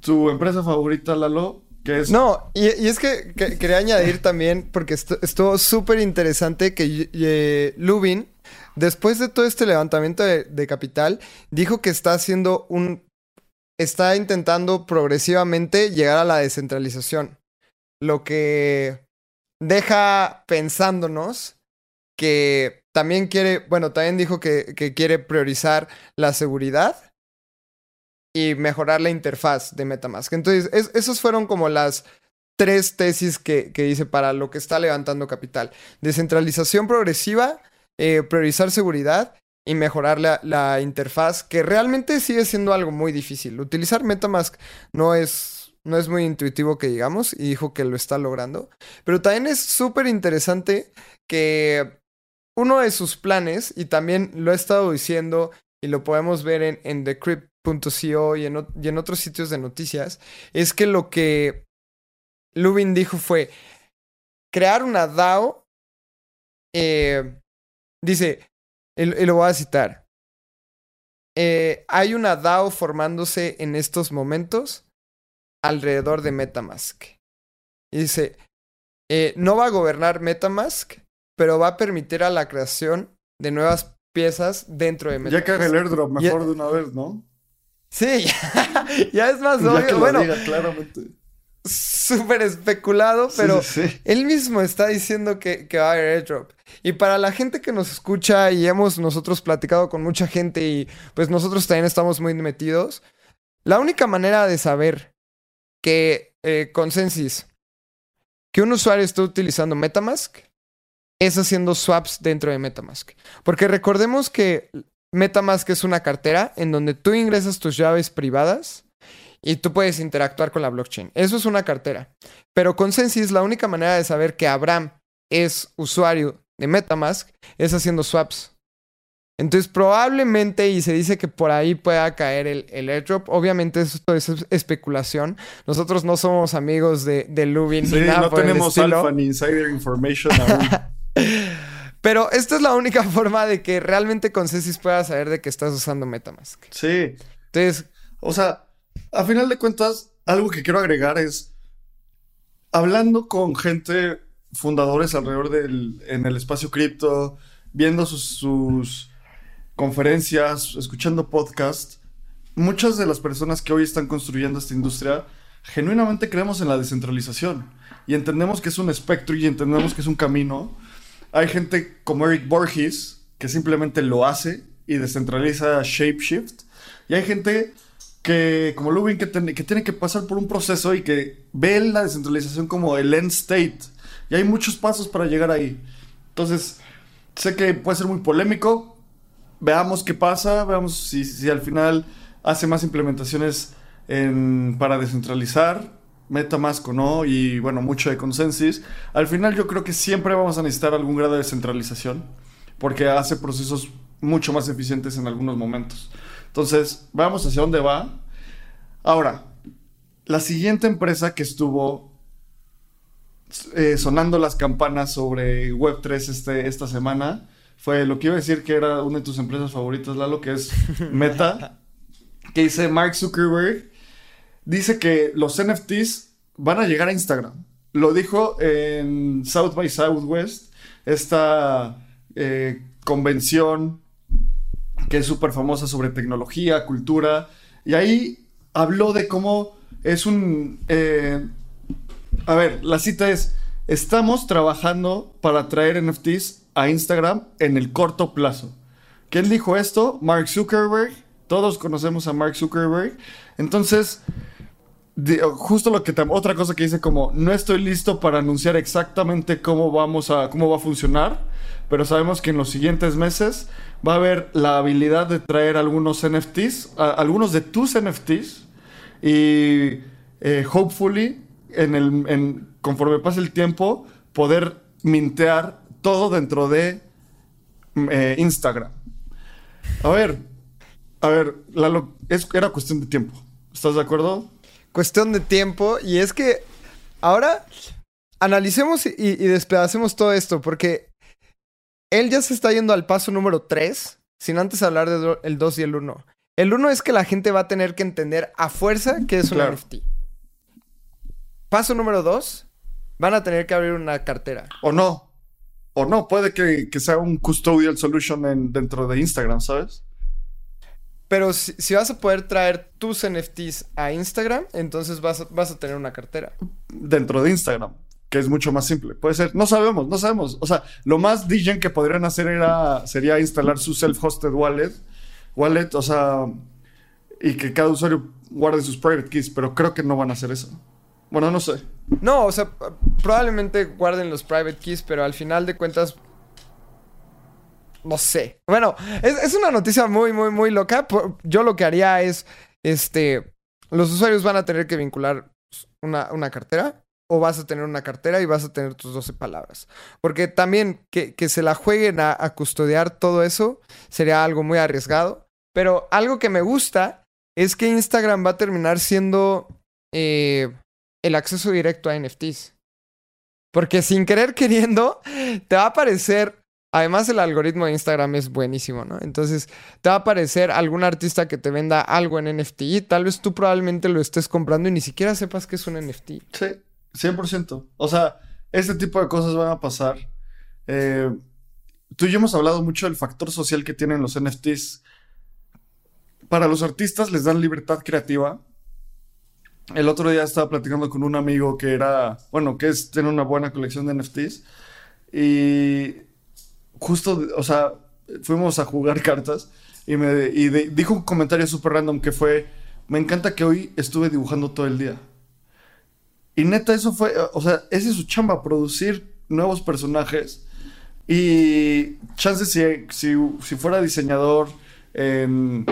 tu empresa favorita, Lalo, No, y, es que, quería añadir también, porque estuvo súper interesante que eh, Lubin después de todo este levantamiento de, capital, dijo que está haciendo un. está intentando progresivamente llegar a la descentralización. Lo que deja pensándonos que también quiere. Bueno, también dijo que, quiere priorizar la seguridad y mejorar la interfaz de Metamask. Entonces, esos fueron como las tres tesis que, que dice para lo que está levantando capital. Descentralización progresiva, eh, priorizar seguridad y mejorar la, interfaz, que realmente sigue siendo algo muy difícil. Utilizar Metamask no es, no es muy intuitivo que digamos, y dijo que lo está logrando. Pero también es súper interesante que uno de sus planes, y también lo he estado diciendo y lo podemos ver en, en decrypt.co y en, y en otros sitios de noticias, es que lo que Lubin dijo fue crear una DAO eh, Dice, y, lo voy a citar. Eh, hay una DAO formándose en estos momentos alrededor de Metamask. Y dice, eh, no va a gobernar Metamask, pero va a permitir a la creación de nuevas piezas dentro de Metamask. Ya que el airdrop mejor de una vez, ¿no? Sí, ya, es más obvio. bueno, claramente súper especulado, pero él mismo está diciendo que, que, va a haber airdrop. Y para la gente que nos escucha y hemos nosotros platicado con mucha gente y pues nosotros también estamos muy metidos, la única manera de saber que eh, Consensus, que un usuario está utilizando Metamask, es haciendo swaps dentro de Metamask. Porque recordemos que Metamask es una cartera en donde tú ingresas tus llaves privadas y tú puedes interactuar con la blockchain. Eso es una cartera. Pero con Consensus, la única manera de saber que Abraham es usuario de Metamask es haciendo swaps. Entonces, probablemente, y se dice que por ahí pueda caer el, el airdrop. Obviamente, esto es especulación. Nosotros no somos amigos de, de Lubin. Sí, no tenemos alfa ni insider information aún. Pero esta es la única forma de que realmente Consensus pueda saber de que estás usando Metamask. Sí. Entonces. O sea, a final de cuentas, algo que quiero agregar es, hablando con gente fundadores alrededor del en el espacio cripto, viendo sus, sus conferencias, escuchando podcasts, muchas de las personas que hoy están construyendo esta industria genuinamente creemos en la descentralización y entendemos que es un espectro y entendemos que es un camino. Hay gente como Eric Borges que simplemente lo hace y descentraliza Shapeshift. Y hay gente que, como Lubin, que, tiene que pasar por un proceso y que ve la descentralización como el end state. Y hay muchos pasos para llegar ahí. Entonces, sé que puede ser muy polémico. Veamos qué pasa, veamos si al final hace más implementaciones para descentralizar. MetaMask o no, y bueno, mucho de consensus. Al final yo creo que siempre vamos a necesitar algún grado de descentralización, porque hace procesos mucho más eficientes en algunos momentos. Entonces, vamos hacia dónde va. Ahora, la siguiente empresa que estuvo eh, sonando las campanas sobre Web3 este, esta semana fue lo que iba a decir que era una de tus empresas favoritas, Lalo, que es Meta, que dice Mark Zuckerberg dice que los NFTs van a llegar a Instagram. Lo dijo en South by Southwest, esta eh, convención que es súper famosa sobre tecnología, cultura, y ahí habló de cómo es un... Eh, a ver, la cita es, estamos trabajando para traer NFTs a Instagram en el corto plazo. ¿Quién dijo esto? Mark Zuckerberg. Todos conocemos a Mark Zuckerberg. Entonces, justo lo que otra cosa que dice como no estoy listo para anunciar exactamente cómo vamos a cómo va a funcionar, pero sabemos que en los siguientes meses va a haber la habilidad de traer algunos NFTs, algunos de tus NFTs y eh, hopefully en el conforme pase el tiempo poder mintear todo dentro de eh, Instagram. A ver, a ver, es, era cuestión de tiempo. ¿Estás de acuerdo? cuestión de tiempo. Y es que ahora analicemos y, despedacemos todo esto, porque él ya se está yendo al paso número 3, sin antes hablar del 2 y el 1. El 1 es que la gente va a tener que entender a fuerza que es un NFT. Paso número 2, van a tener que abrir una cartera. O no. O no, puede que, sea un custodial solution dentro de Instagram, ¿sabes? Pero si, vas a poder traer tus NFTs a Instagram, entonces vas a, vas a tener una cartera. Dentro de Instagram, que es mucho más simple. Puede ser, no sabemos, no sabemos. O sea, lo más DJ que podrían hacer era, sería instalar su self-hosted wallet. Wallet, o sea, y que cada usuario guarde sus private keys, pero creo que no van a hacer eso. Bueno, no sé. No, o sea, probablemente guarden los private keys, pero al final de cuentas no sé. Bueno, es, una noticia muy, muy, muy loca. Yo lo que haría es, este, los usuarios van a tener que vincular una, cartera o vas a tener una cartera y vas a tener tus 12 palabras. Porque también que, se la jueguen a, custodiar todo eso sería algo muy arriesgado. Pero algo que me gusta es que Instagram va a terminar siendo eh, el acceso directo a NFTs. Porque sin querer queriendo, te va a aparecer Además, el algoritmo de Instagram es buenísimo, ¿no? Entonces, te va a aparecer algún artista que te venda algo en NFT y tal vez tú probablemente lo estés comprando y ni siquiera sepas que es un NFT. Sí, 100%. O sea, este tipo de cosas van a pasar. Eh, tú y yo hemos hablado mucho del factor social que tienen los NFTs. Para los artistas les dan libertad creativa. El otro día estaba platicando con un amigo que era, bueno, que tiene una buena colección de NFTs. Y justo, o sea, fuimos a jugar cartas y me y dijo un comentario súper random que fue, me encanta que hoy estuve dibujando todo el día. Y neta, eso fue, o sea, ese es su chamba, producir nuevos personajes. Y chances si, si, si fuera diseñador en,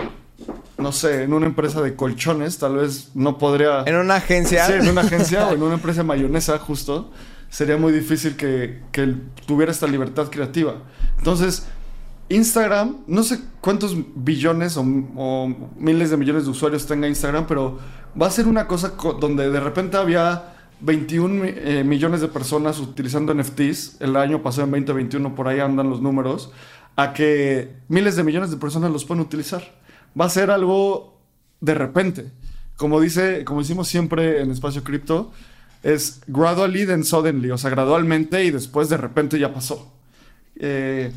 no sé, en una empresa de colchones, tal vez no podría... En una agencia. Sí, en una agencia o en una empresa mayonesa, justo sería muy difícil que, que tuviera esta libertad creativa. Entonces, Instagram, no sé cuántos billones o, miles de millones de usuarios tenga Instagram, pero va a ser una cosa donde de repente había 21 eh, millones de personas utilizando NFTs, el año pasado en 2021 por ahí andan los números, a que miles de millones de personas los pueden utilizar. Va a ser algo de repente. Como dice, como decimos siempre en Espacio Cripto, es gradually then suddenly, o sea, gradualmente y después de repente ya pasó. Eh,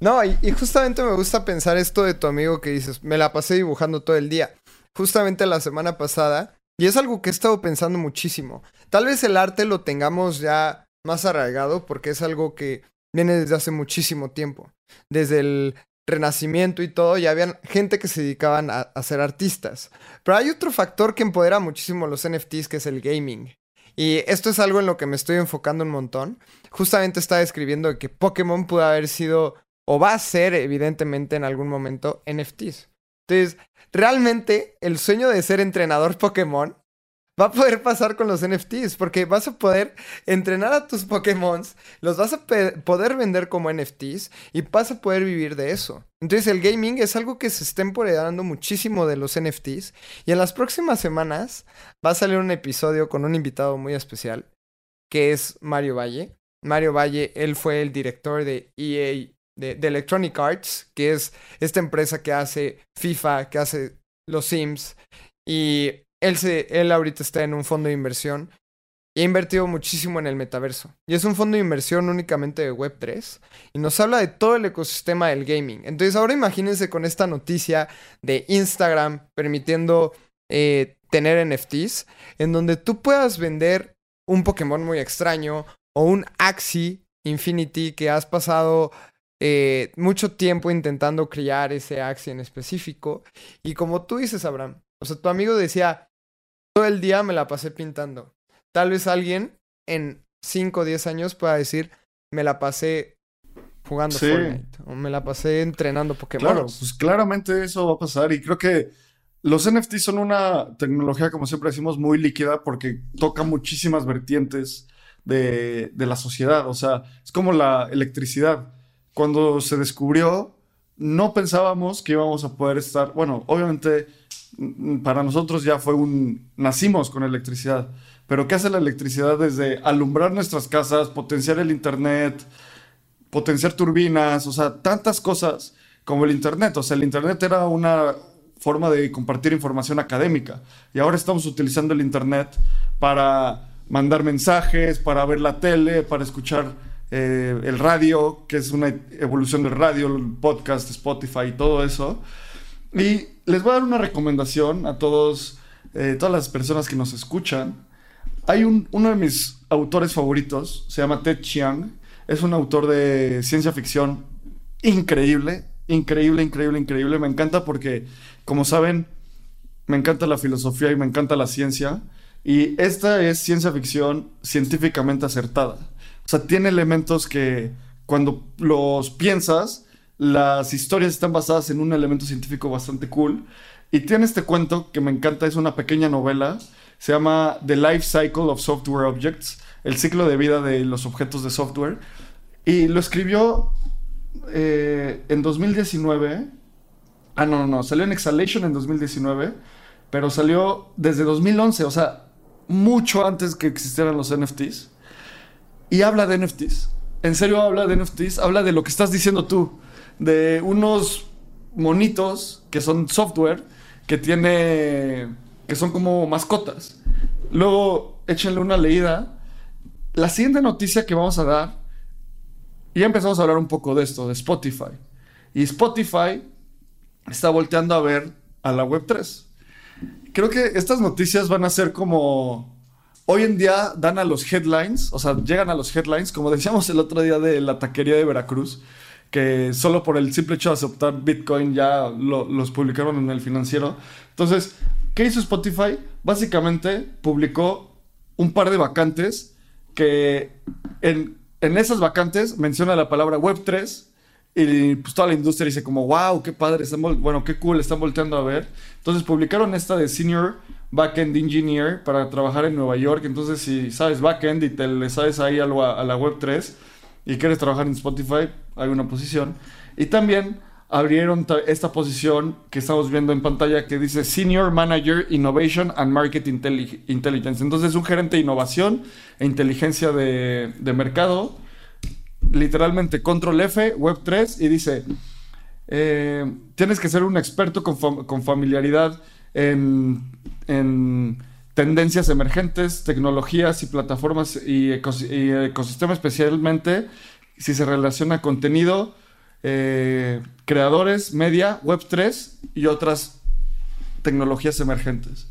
no, y, y, justamente me gusta pensar esto de tu amigo que dices, me la pasé dibujando todo el día. Justamente la semana pasada, y es algo que he estado pensando muchísimo. Tal vez el arte lo tengamos ya más arraigado porque es algo que viene desde hace muchísimo tiempo. Desde el Renacimiento y todo, ya habían gente que se dedicaban a, a ser artistas. Pero hay otro factor que empodera muchísimo los NFTs, que es el gaming. Y esto es algo en lo que me estoy enfocando un montón. Justamente estaba escribiendo que Pokémon pudo haber sido, o va a ser evidentemente en algún momento, NFTs. Entonces, realmente el sueño de ser entrenador Pokémon va a poder pasar con los NFTs, porque vas a poder entrenar a tus Pokémon, los vas a poder vender como NFTs y vas a poder vivir de eso. Entonces el gaming es algo que se está empoderando muchísimo de los NFTs y en las próximas semanas va a salir un episodio con un invitado muy especial, que es Mario Valle. Mario Valle, él fue el director de EA, de, de Electronic Arts, que es esta empresa que hace FIFA, que hace los Sims y él, se, él ahorita está en un fondo de inversión y ha invertido muchísimo en el metaverso. Y es un fondo de inversión únicamente de Web3 y nos habla de todo el ecosistema del gaming. Entonces ahora imagínense con esta noticia de Instagram permitiendo eh, tener NFTs en donde tú puedas vender un Pokémon muy extraño o un Axie Infinity que has pasado eh, mucho tiempo intentando criar ese Axie en específico. Y como tú dices, Abraham, o sea, tu amigo decía, el día me la pasé pintando. Tal vez alguien en 5 o 10 años pueda decir, me la pasé jugando Fortnite o me la pasé entrenando Pokémon. Claro, pues claramente eso va a pasar y creo que los NFTs son una tecnología, como siempre decimos, muy líquida porque toca muchísimas vertientes de, de la sociedad. O sea, es como la electricidad. Cuando se descubrió, no pensábamos que íbamos a poder estar, bueno, obviamente para nosotros ya fue un, nacimos con electricidad, pero ¿qué hace la electricidad desde alumbrar nuestras casas, potenciar el Internet, potenciar turbinas, o sea, tantas cosas como el Internet? O sea, el Internet era una forma de compartir información académica y ahora estamos utilizando el Internet para mandar mensajes, para ver la tele, para escuchar eh, el radio, que es una evolución del radio, podcast, Spotify y todo eso. Y les voy a dar una recomendación a todos, eh, todas las personas que nos escuchan. Hay un, uno de mis autores favoritos, se llama Ted Chiang. Es un autor de ciencia ficción increíble, increíble, increíble, increíble. Me encanta porque, como saben, me encanta la filosofía y me encanta la ciencia. Y esta es ciencia ficción científicamente acertada. O sea, tiene elementos que cuando los piensas, las historias están basadas en un elemento científico bastante cool. Y tiene este cuento que me encanta, es una pequeña novela. Se llama The Life Cycle of Software Objects, el ciclo de vida de los objetos de software. Y lo escribió eh, en 2019. Ah, no, no, no, salió en Exhalation en 2019, pero salió desde 2011, o sea, mucho antes que existieran los NFTs. Y habla de NFTs. En serio habla de NFTs, habla de lo que estás diciendo tú de unos monitos que son software que tiene que son como mascotas. Luego échenle una leída. La siguiente noticia que vamos a dar ya empezamos a hablar un poco de esto, de Spotify. Y Spotify está volteando a ver a la web 3. Creo que estas noticias van a ser como hoy en día dan a los headlines, o sea, llegan a los headlines, como decíamos el otro día de la taquería de Veracruz que solo por el simple hecho de aceptar Bitcoin ya los publicaron en el financiero. Entonces, ¿qué hizo Spotify? Básicamente publicó un par de vacantes que en, esas vacantes menciona la palabra Web3 y pues toda la industria dice como, wow, qué padre, están bueno, qué cool, están volteando a ver. Entonces publicaron esta de Senior Backend Engineer para trabajar en Nueva York. Entonces si sabes backend y te le sabes ahí a, a la Web3, y quieres trabajar en Spotify, hay una posición. Y también abrieron esta posición que estamos viendo en pantalla que dice Senior Manager Innovation and Market Intelligence. Entonces, un gerente de innovación e inteligencia de, mercado, literalmente Control F, Web 3, y dice, eh, tienes que ser un experto con, familiaridad en, en tendencias emergentes, tecnologías y plataformas y, ecosistema especialmente si se relaciona contenido, eh, creadores, media, Web3 y otras tecnologías emergentes.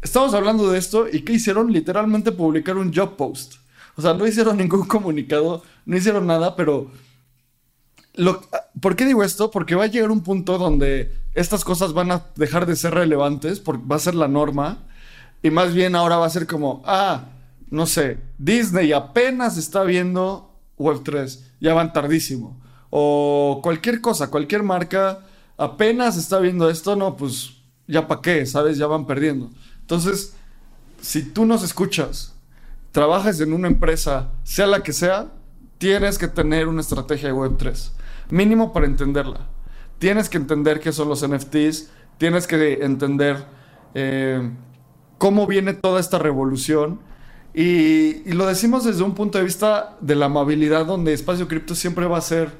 Estamos hablando de esto y ¿qué hicieron? Literalmente publicar un job post. O sea, no hicieron ningún comunicado, no hicieron nada, pero... Lo, ¿Por qué digo esto? Porque va a llegar un punto donde estas cosas van a dejar de ser relevantes, porque va a ser la norma, y más bien ahora va a ser como, ah, no sé, Disney apenas está viendo Web3, ya van tardísimo. O cualquier cosa, cualquier marca apenas está viendo esto, no, pues ya para qué, ¿sabes? Ya van perdiendo. Entonces, si tú nos escuchas, trabajas en una empresa, sea la que sea, tienes que tener una estrategia de Web3, mínimo para entenderla. Tienes que entender qué son los NFTs, tienes que entender eh, cómo viene toda esta revolución. Y, y, lo decimos desde un punto de vista de la amabilidad, donde Espacio Cripto siempre va a ser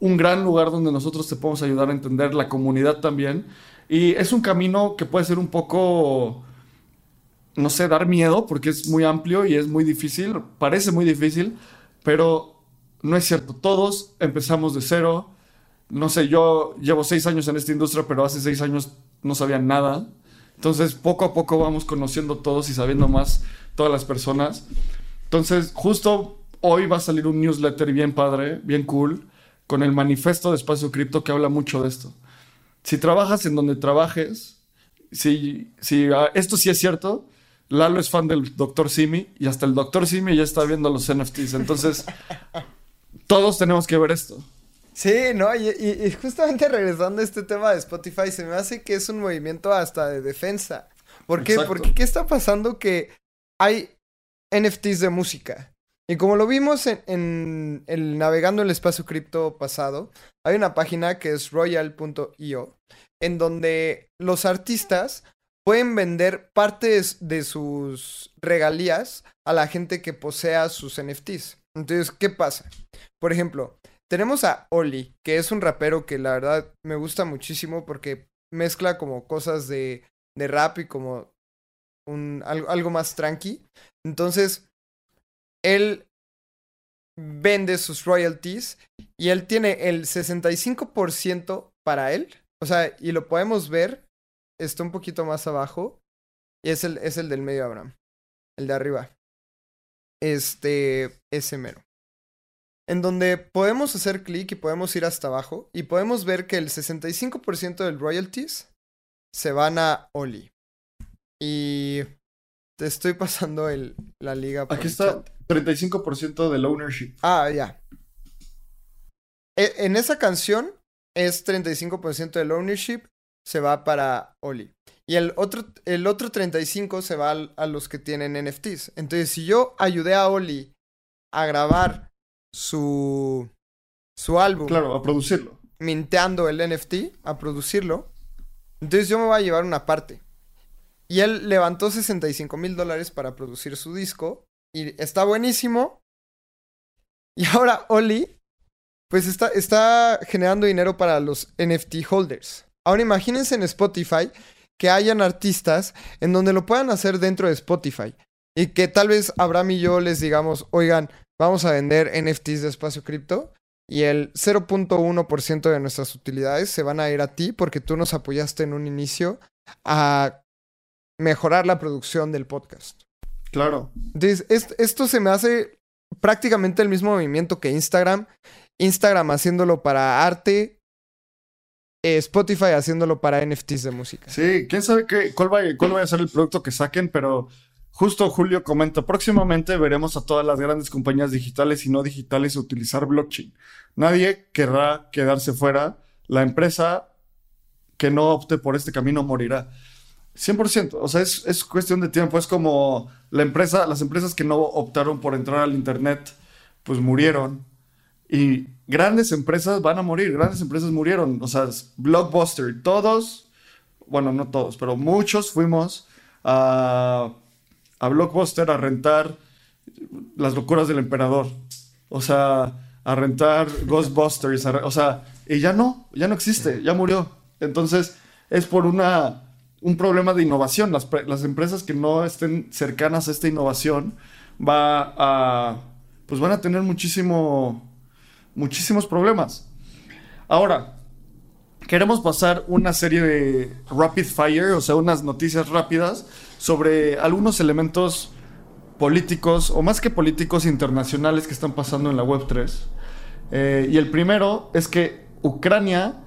un gran lugar donde nosotros te podemos ayudar a entender la comunidad también y es un camino que puede ser un poco, no sé, dar miedo porque es muy amplio y es muy difícil, parece muy difícil, pero no es cierto. Todos empezamos de cero. No sé, yo llevo seis años en esta industria, pero hace seis años no sabía nada. Entonces, poco a poco vamos conociendo todos y sabiendo más todas las personas. Entonces, justo hoy va a salir un newsletter bien padre, bien cool, con el manifiesto de Espacio Cripto que habla mucho de esto si trabajas en donde trabajes, si, si ah, esto sí es cierto, Lalo es fan del Dr. Simi y hasta el Dr. Simi ya está viendo los NFTs. Entonces, todos tenemos que ver esto. Sí, no, y, justamente regresando a este tema de Spotify, se me hace que es un movimiento hasta de defensa. ¿Por qué? Porque ¿qué está pasando? Que hay NFTs de música. Y como lo vimos en, el navegando el espacio cripto pasado, hay una página que es royal.io, en donde los artistas pueden vender partes de sus regalías a la gente que posea sus NFTs. Entonces, ¿qué pasa? Por ejemplo, tenemos a Oli, que es un rapero que la verdad me gusta muchísimo porque mezcla como cosas de, de rap y como un, algo, algo más tranqui. Entonces, él vende sus royalties y él tiene el 65% para él. O sea, y lo podemos ver, está un poquito más abajo. Y es el, es el del medio Abraham. El de arriba. Este, ese mero. En donde podemos hacer clic y podemos ir hasta abajo. Y podemos ver que el 65% del royalties se van a Oli. Y te estoy pasando el, la liga. Aquí está 35% del ownership. Ah, ya. E, en esa canción es 35% del ownership se va para Oli. Y el otro, el otro 35 se va a, los que tienen NFTs. Entonces, si yo ayudé a Oli a grabar su, su álbum. Claro, a producirlo. Minteando el NFT, a producirlo. Entonces yo me voy a llevar una parte. Y él levantó 65 mil dólares para producir su disco. Y está buenísimo. Y ahora Oli, pues está, está generando dinero para los NFT holders. Ahora imagínense en Spotify que hayan artistas en donde lo puedan hacer dentro de Spotify. Y que tal vez Abraham y yo les digamos, oigan, vamos a vender NFTs de espacio cripto. Y el 0.1% de nuestras utilidades se van a ir a ti porque tú nos apoyaste en un inicio a mejorar la producción del podcast. Claro. Entonces, esto se me hace prácticamente el mismo movimiento que Instagram. Instagram haciéndolo para arte, eh, Spotify haciéndolo para NFTs de música. Sí, quién sabe qué, cuál, va, cuál va a ser el producto que saquen, pero justo Julio comenta, próximamente veremos a todas las grandes compañías digitales y no digitales utilizar blockchain. Nadie querrá quedarse fuera. La empresa que no opte por este camino morirá. 100%, o sea, es, es, cuestión de tiempo, es como la empresa, las empresas que no optaron por entrar al Internet, pues murieron. Y grandes empresas van a morir, grandes empresas murieron, o sea, Blockbuster, todos, bueno, no todos, pero muchos fuimos a, a Blockbuster a rentar las locuras del emperador, o sea, a rentar Ghostbusters, o sea, y ya no, ya no existe, ya murió. Entonces, es por una un problema de innovación. Las, las, empresas que no estén cercanas a esta innovación va a, pues van a tener muchísimo, muchísimos problemas. Ahora, queremos pasar una serie de rapid fire, o sea, unas noticias rápidas sobre algunos elementos políticos, o más que políticos internacionales que están pasando en la Web3. Eh, y el primero es que Ucrania,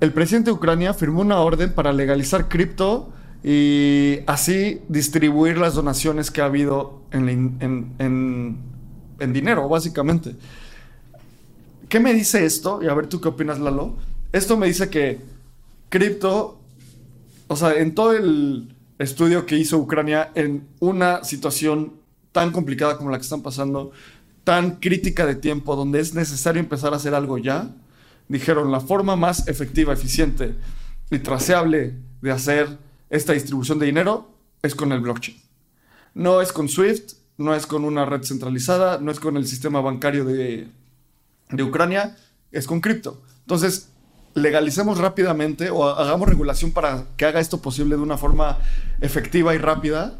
el presidente de Ucrania firmó una orden para legalizar cripto y así distribuir las donaciones que ha habido en, en dinero, básicamente. ¿Qué me dice esto? Y a ver tú qué opinas, Lalo. Esto me dice que cripto, o sea, en todo el estudio que hizo Ucrania, en una situación tan complicada como la que están pasando, tan crítica de tiempo, donde es necesario empezar a hacer algo ya, dijeron la forma más efectiva, eficiente y traceable de hacer esta distribución de dinero es con el blockchain. No es con SWIFT, no es con una red centralizada, no es con el sistema bancario de de Ucrania es con cripto. Entonces, legalicemos rápidamente o hagamos regulación para que haga esto posible de una forma efectiva y rápida,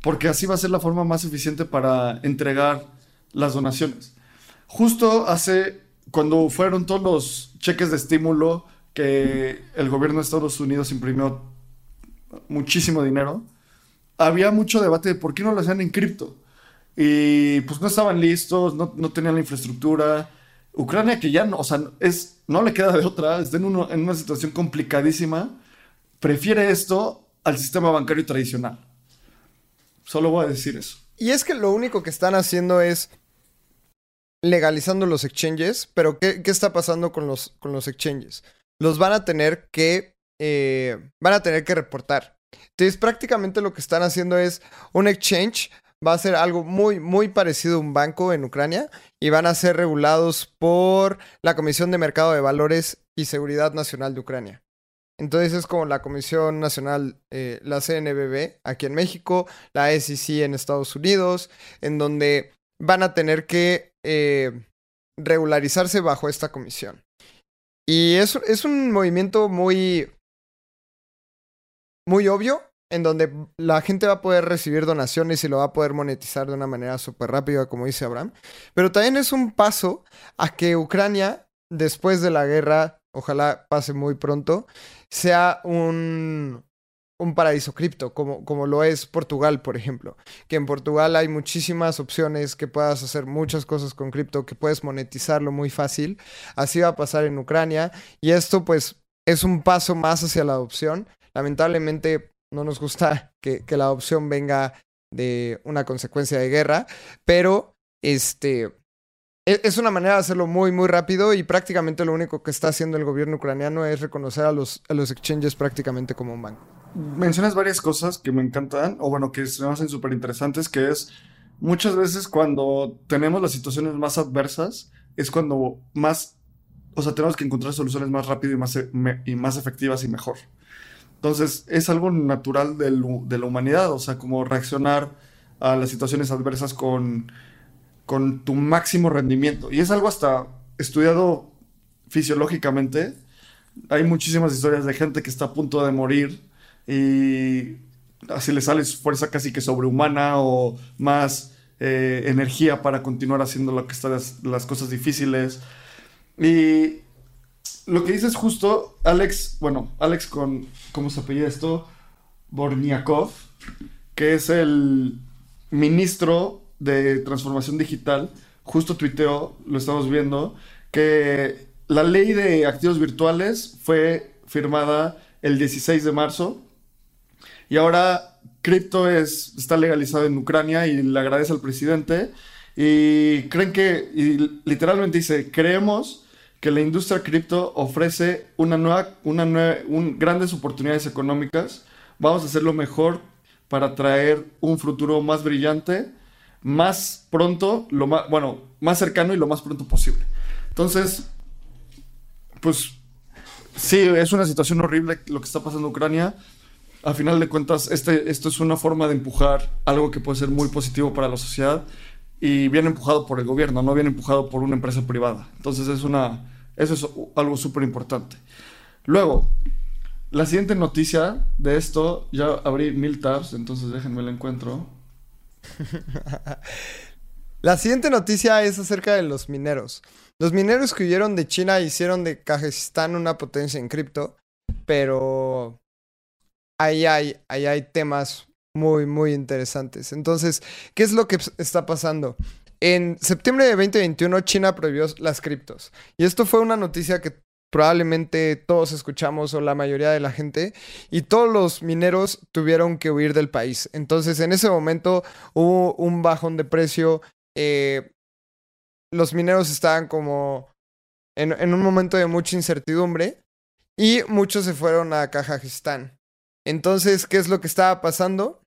porque así va a ser la forma más eficiente para entregar las donaciones. Justo hace, cuando fueron todos los cheques de estímulo que el gobierno de Estados Unidos imprimió muchísimo dinero, había mucho debate de por qué no lo hacían en cripto. Y pues no estaban listos, no, no tenían la infraestructura, Ucrania que ya no, o sea, es, no le queda de otra, está en, en una situación complicadísima, prefiere esto al sistema bancario tradicional. Solo voy a decir eso. Y es que lo único que están haciendo es legalizando los exchanges, pero ¿qué, está pasando con los, con los exchanges? Los van a tener que, eh, van a tener que reportar. Entonces prácticamente lo que están haciendo es un exchange va a ser algo muy, muy parecido a un banco en Ucrania y van a ser regulados por la Comisión de Mercado de Valores y Seguridad Nacional de Ucrania. Entonces es como la Comisión Nacional, eh, la CNBB aquí en México, la SEC en Estados Unidos, en donde van a tener que eh, regularizarse bajo esta comisión. Y es, es un movimiento muy, muy obvio, en donde la gente va a poder recibir donaciones y lo va a poder monetizar de una manera súper rápida, como dice Abraham. Pero también es un paso a que Ucrania, después de la guerra, ojalá pase muy pronto, sea un, un paraíso cripto, como, como lo es Portugal, por ejemplo. Que en Portugal hay muchísimas opciones, que puedas hacer muchas cosas con cripto, que puedes monetizarlo muy fácil. Así va a pasar en Ucrania. Y esto pues es un paso más hacia la adopción. Lamentablemente no nos gusta que, la adopción venga de una consecuencia de guerra, pero este e, es una manera de hacerlo muy, muy rápido y prácticamente lo único que está haciendo el gobierno ucraniano es reconocer a los, a los exchanges prácticamente como un banco. Mencionas varias cosas que me encantan, o bueno, que se me hacen súper interesantes, que es muchas veces cuando tenemos las situaciones más adversas, es cuando más, o sea, tenemos que encontrar soluciones más rápido y más, e, y más efectivas y mejor. Entonces, es algo natural de la humanidad, o sea, como reaccionar a las situaciones adversas con, tu máximo rendimiento. Y es algo hasta estudiado fisiológicamente. Hay muchísimas historias de gente que está a punto de morir y así le sale fuerza casi que sobrehumana o más eh, energía para continuar haciendo lo que están las cosas difíciles. Y lo que dices justo, Alex, bueno, Alex con, ¿cómo se apellida esto? Borniakov, que es el ministro de Transformación Digital, justo tuiteó, lo estamos viendo, que la ley de activos virtuales fue firmada el 16 de marzo y ahora cripto es, está legalizado en Ucrania y le agradece al presidente y creen que, y literalmente dice, creemos que la industria cripto ofrece una nueva, una nueva, grandes oportunidades económicas. Vamos a hacerlo mejor para traer un futuro más brillante, más pronto, lo más, bueno, más cercano y lo más pronto posible. Entonces, pues sí, es una situación horrible lo que está pasando en Ucrania. A final de cuentas, este, esto es una forma de empujar algo que puede ser muy positivo para la sociedad y viene empujado por el gobierno, no viene empujado por una empresa privada. Entonces es una, eso es algo súper importante. Luego, la siguiente noticia de esto, ya abrí mil tabs, entonces déjenme la encuentro. la siguiente noticia es acerca de los mineros. Los mineros que huyeron de China hicieron de Kazajistán una potencia en cripto, pero ahí hay, ahí hay temas muy, muy interesantes. Entonces, ¿qué es lo que está pasando? En septiembre de 2021, China prohibió las criptos. Y esto fue una noticia que probablemente todos escuchamos o la mayoría de la gente, y todos los mineros tuvieron que huir del país. Entonces, en ese momento hubo un bajón de precio. Eh, los mineros estaban como en, en, un momento de mucha incertidumbre y muchos se fueron a Kazajistán. Entonces, ¿qué es lo que estaba pasando?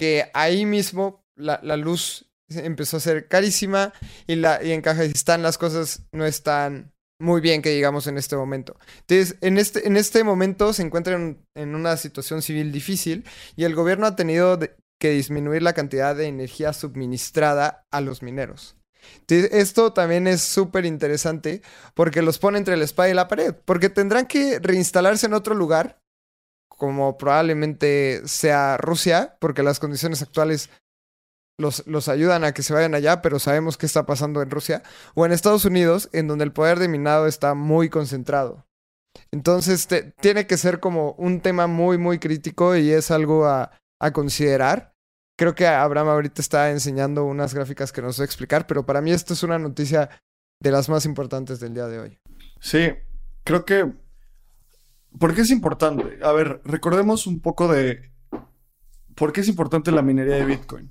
Que ahí mismo la, luz empezó a ser carísima y, la, y en Kazajistán las cosas no están muy bien que digamos en este momento. Entonces, en este, en este momento se encuentran en una situación civil difícil y el gobierno ha tenido que disminuir la cantidad de energía suministrada a los mineros. Esto también es súper interesante porque los pone entre la espada y la pared, porque tendrán que reinstalarse en otro lugar, como probablemente sea Rusia, porque las condiciones actuales los, ayudan a que se vayan allá, pero sabemos qué está pasando en Rusia, o en Estados Unidos, en donde el poder de minado está muy concentrado. Entonces, tiene que ser como un tema muy, muy crítico y es algo a, a considerar. Creo que Abraham ahorita está enseñando unas gráficas que nos va a explicar, pero para mí esto es una noticia de las más importantes del día de hoy. Sí, creo que... ¿Por qué es importante? A ver, recordemos un poco de... ¿Por qué es importante la minería de Bitcoin?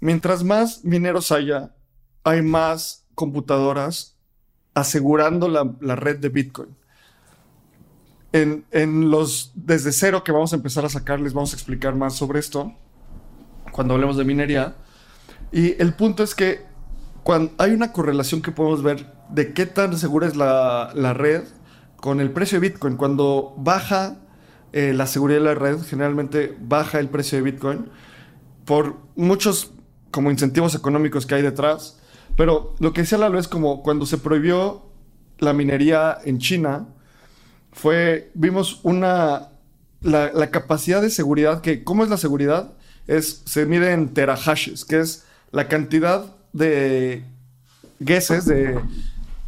Mientras más mineros haya, hay más computadoras asegurando la, red de Bitcoin. En, los desde cero que vamos a empezar a sacar, les vamos a explicar más sobre esto cuando hablemos de minería. Y el punto es que cuando hay una correlación que podemos ver de qué tan segura es la, red con el precio de Bitcoin. Cuando baja eh, la seguridad de la red, generalmente baja el precio de Bitcoin por muchos como incentivos económicos que hay detrás. Pero lo que decía Lalo es como cuando se prohibió la minería en China, fue, vimos una, la, capacidad de seguridad, que, ¿cómo es la seguridad? Es, se mide en terahashes, que es la cantidad de guesses, de,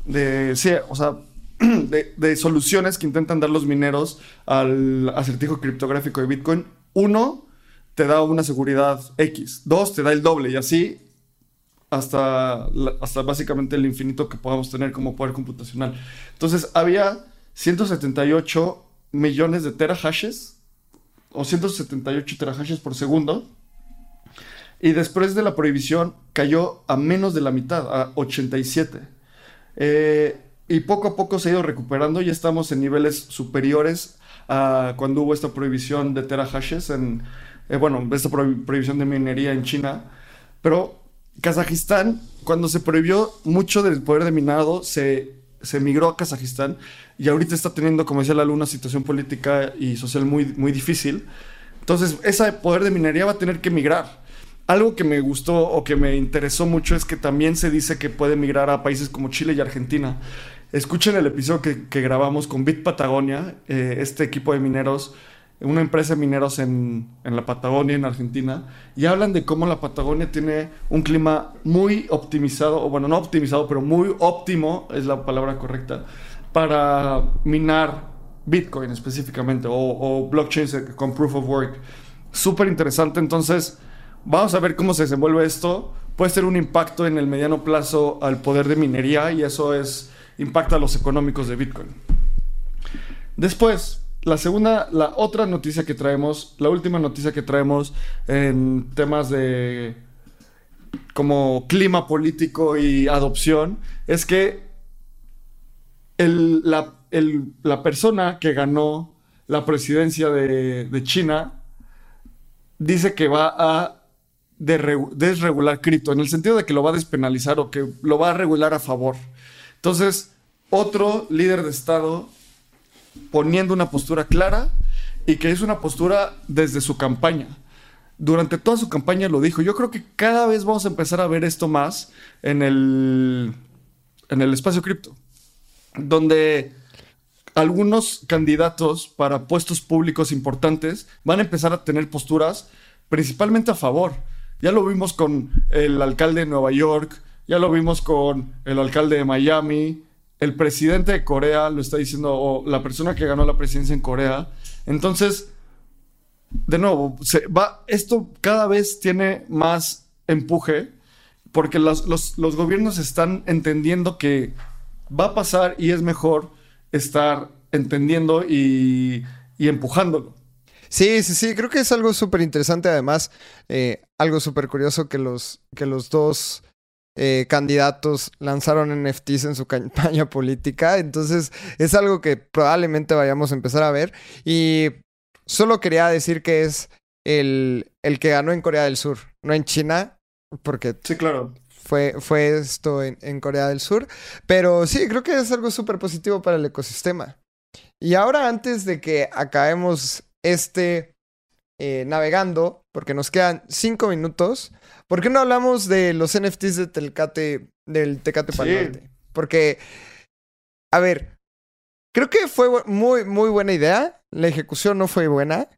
de sí, o sea, de, soluciones que intentan dar los mineros al acertijo criptográfico de Bitcoin. Uno, te da una seguridad X. Dos, te da el doble y así hasta, hasta básicamente el infinito que podamos tener como poder computacional. Entonces, había 178 millones de terahashes o 178 terahashes por segundo. Y después de la prohibición cayó a menos de la mitad, a 87. Eh, y poco a poco se ha ido recuperando y estamos en niveles superiores a cuando hubo esta prohibición de terahashes en eh, bueno, esta prohibición de minería en China, pero Kazajistán, cuando se prohibió mucho del poder de minado, se, se migró a Kazajistán y ahorita está teniendo, como decía la luna, una situación política y social muy, muy difícil. Entonces, ese poder de minería va a tener que migrar. Algo que me gustó o que me interesó mucho es que también se dice que puede migrar a países como Chile y Argentina. Escuchen el episodio que, grabamos con Bit Patagonia, eh, este equipo de mineros una empresa de mineros en, la Patagonia, en Argentina, y hablan de cómo la Patagonia tiene un clima muy optimizado, o bueno, no optimizado, pero muy óptimo, es la palabra correcta, para minar Bitcoin específicamente, o, o blockchains con proof of work. Súper interesante, entonces vamos a ver cómo se desenvuelve esto. Puede ser un impacto en el mediano plazo al poder de minería y eso es impacta a los económicos de Bitcoin. Después, la segunda, la otra noticia que traemos, la última noticia que traemos en temas de como clima político y adopción, es que la, persona que ganó la presidencia de, China dice que va a desregular cripto, en el sentido de que lo va a despenalizar o que lo va a regular a favor. Entonces, otro líder de Estado poniendo una postura clara y que es una postura desde su campaña. Durante toda su campaña lo dijo. Yo creo que cada vez vamos a empezar a ver esto más en el, en el espacio cripto, donde algunos candidatos para puestos públicos importantes van a empezar a tener posturas principalmente a favor. Ya lo vimos con el alcalde de Nueva York, ya lo vimos con el alcalde de Miami, el presidente de Corea lo está diciendo, o la persona que ganó la presidencia en Corea. Entonces, de nuevo, se va, esto cada vez tiene más empuje porque los, los gobiernos están entendiendo que va a pasar y es mejor estar entendiendo y, empujándolo. Sí, sí, sí, creo que es algo súper interesante. Además, eh, algo súper curioso que los, que los dos eh, candidatos lanzaron NFTs en su campaña política. Entonces, es algo que probablemente vayamos a empezar a ver. Y solo quería decir que es el, el que ganó en Corea del Sur, no en China, porque sí, claro fue, fue esto en, Corea del Sur. Pero sí, creo que es algo súper positivo para el ecosistema. Y ahora, antes de que acabemos este eh, navegando, porque nos quedan cinco minutos, ¿por qué no hablamos de los NFTs de Telcate, del Tecate sí. Porque, a ver, creo que fue muy, muy buena idea. La ejecución no fue buena,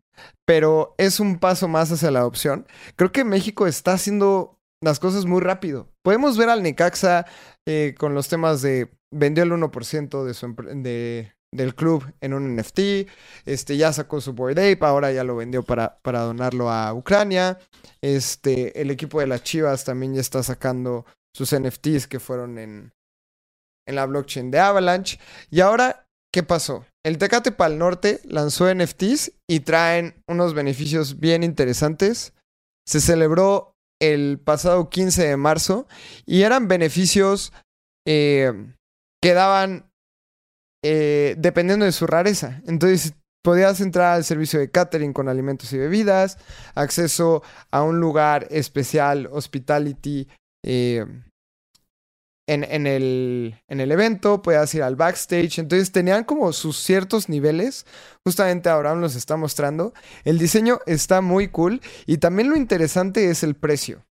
pero es un paso más hacia la adopción. Creo que México está haciendo las cosas muy rápido. Podemos ver al Necaxa eh, con los temas de vendió el 1% de su de, del club en un NFT, este, ya sacó su Board Ape, ahora ya lo vendió para, para donarlo a Ucrania. Este, el equipo de las Chivas también ya está sacando sus NFTs que fueron en, en la blockchain de Avalanche. Y ahora, ¿qué pasó? El Tecate Pal Norte lanzó NFTs y traen unos beneficios bien interesantes. Se celebró el pasado 15 de marzo y eran beneficios eh, que daban eh, dependiendo de su rareza. Entonces podías entrar al servicio de catering con alimentos y bebidas, acceso a un lugar especial, hospitality, eh, en, el, en el evento, puedas ir al backstage. Entonces tenían como sus ciertos niveles. Justamente Abraham los está mostrando. El diseño está muy cool. Y también lo interesante es el precio.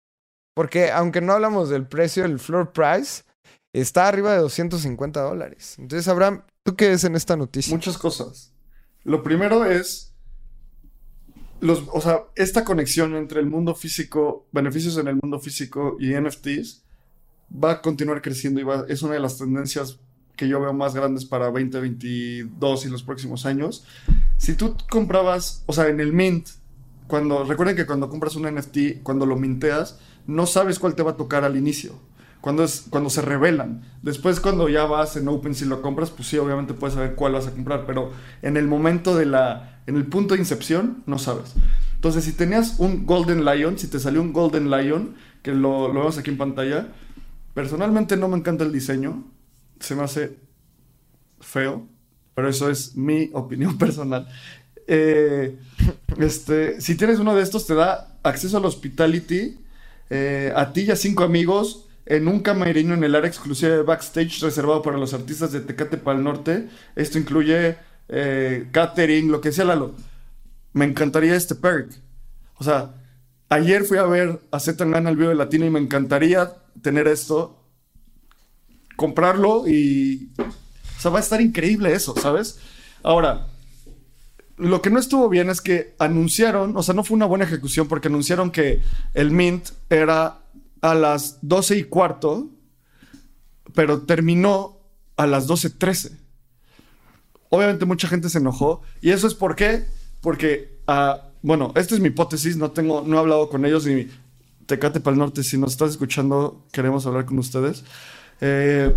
Porque aunque no hablamos del precio, el floor price está arriba de 250 dólares. Entonces, Abraham, ¿tú qué ves en esta noticia? Muchas cosas. Lo primero es. O sea, esta conexión entre el mundo físico, beneficios en el mundo físico y NFTs va a continuar creciendo y es una de las tendencias que yo veo más grandes para 2022 y los próximos años. Si tú comprabas, o sea, en el mint, cuando recuerden que cuando compras un NFT, cuando lo minteas, no sabes cuál te va a tocar al inicio. Cuando, es, cuando se revelan. Después, cuando ya vas en OpenSea y lo compras, pues sí, obviamente puedes saber cuál vas a comprar. Pero en el momento de la. En el punto de incepción, no sabes. Entonces, si tenías un Golden Lion, si te salió un Golden Lion, que lo, lo vemos aquí en pantalla, Personalmente no me encanta el diseño. Se me hace feo. Pero eso es mi opinión personal. Eh, este, si tienes uno de estos, te da acceso al hospitality. Eh, a ti y a cinco amigos en un camerino en el área exclusiva de backstage reservado para los artistas de Tecate para el Norte. Esto incluye eh, catering, lo que sea, Lalo. Me encantaría este perk. O sea, ayer fui a ver a Zetangana al vivo de Latino y me encantaría tener esto, comprarlo y... O sea, va a estar increíble eso, ¿sabes? Ahora, lo que no estuvo bien es que anunciaron, o sea, no fue una buena ejecución porque anunciaron que el Mint era a las 12 y cuarto, pero terminó a las 12.13. Obviamente mucha gente se enojó y eso es por qué, porque, uh, bueno, esta es mi hipótesis, no tengo, no he hablado con ellos ni Tecate para el Norte, si nos estás escuchando, queremos hablar con ustedes. Eh,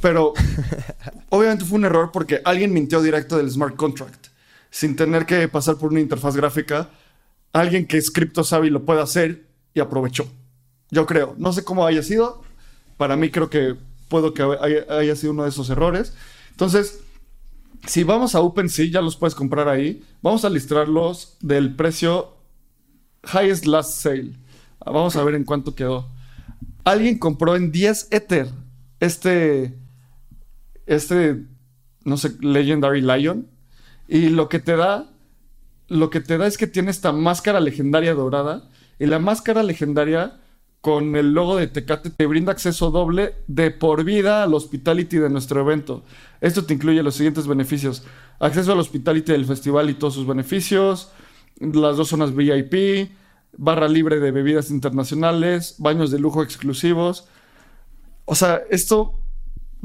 pero obviamente fue un error porque alguien mintió directo del smart contract sin tener que pasar por una interfaz gráfica. Alguien que es cripto sabe lo puede hacer y aprovechó. Yo creo. No sé cómo haya sido. Para mí creo que puedo que haya, sido uno de esos errores. Entonces, si vamos a OpenSea, ya los puedes comprar ahí. Vamos a listrarlos del precio highest last sale. Vamos a ver en cuánto quedó. Alguien compró en 10 Ether este, este, no sé, Legendary Lion. Y lo que te da, lo que te da es que tiene esta máscara legendaria dorada. Y la máscara legendaria con el logo de Tecate te brinda acceso doble de por vida al hospitality de nuestro evento. Esto te incluye los siguientes beneficios. Acceso al hospitality del festival y todos sus beneficios, las dos zonas VIP, barra libre de bebidas internacionales, baños de lujo exclusivos. O sea, esto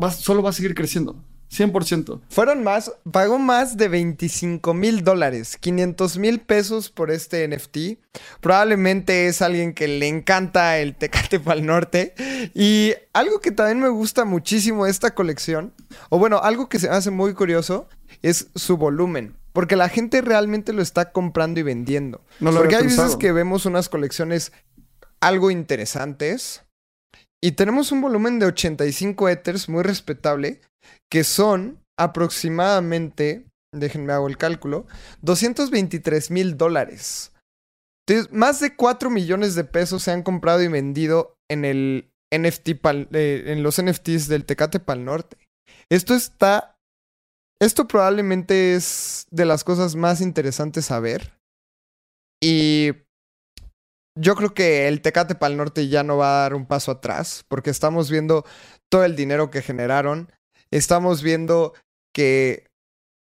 va, solo va a seguir creciendo. 100%. Fueron más, pagó más de 25 mil dólares, 500 mil pesos por este NFT. Probablemente es alguien que le encanta el Tecate Pal Norte. Y algo que también me gusta muchísimo de esta colección, o bueno, algo que se me hace muy curioso, es su volumen. Porque la gente realmente lo está comprando y vendiendo. No lo Porque hay veces que vemos unas colecciones algo interesantes. Y tenemos un volumen de 85 Ethers muy respetable, que son aproximadamente, déjenme hago el cálculo, 223 mil dólares. Entonces, más de 4 millones de pesos se han comprado y vendido en el NFT pal- eh, en los NFTs del Tecate Pal Norte. Esto está. Esto probablemente es de las cosas más interesantes a ver. Y yo creo que el Tecate Pal Norte ya no va a dar un paso atrás, porque estamos viendo todo el dinero que generaron. Estamos viendo que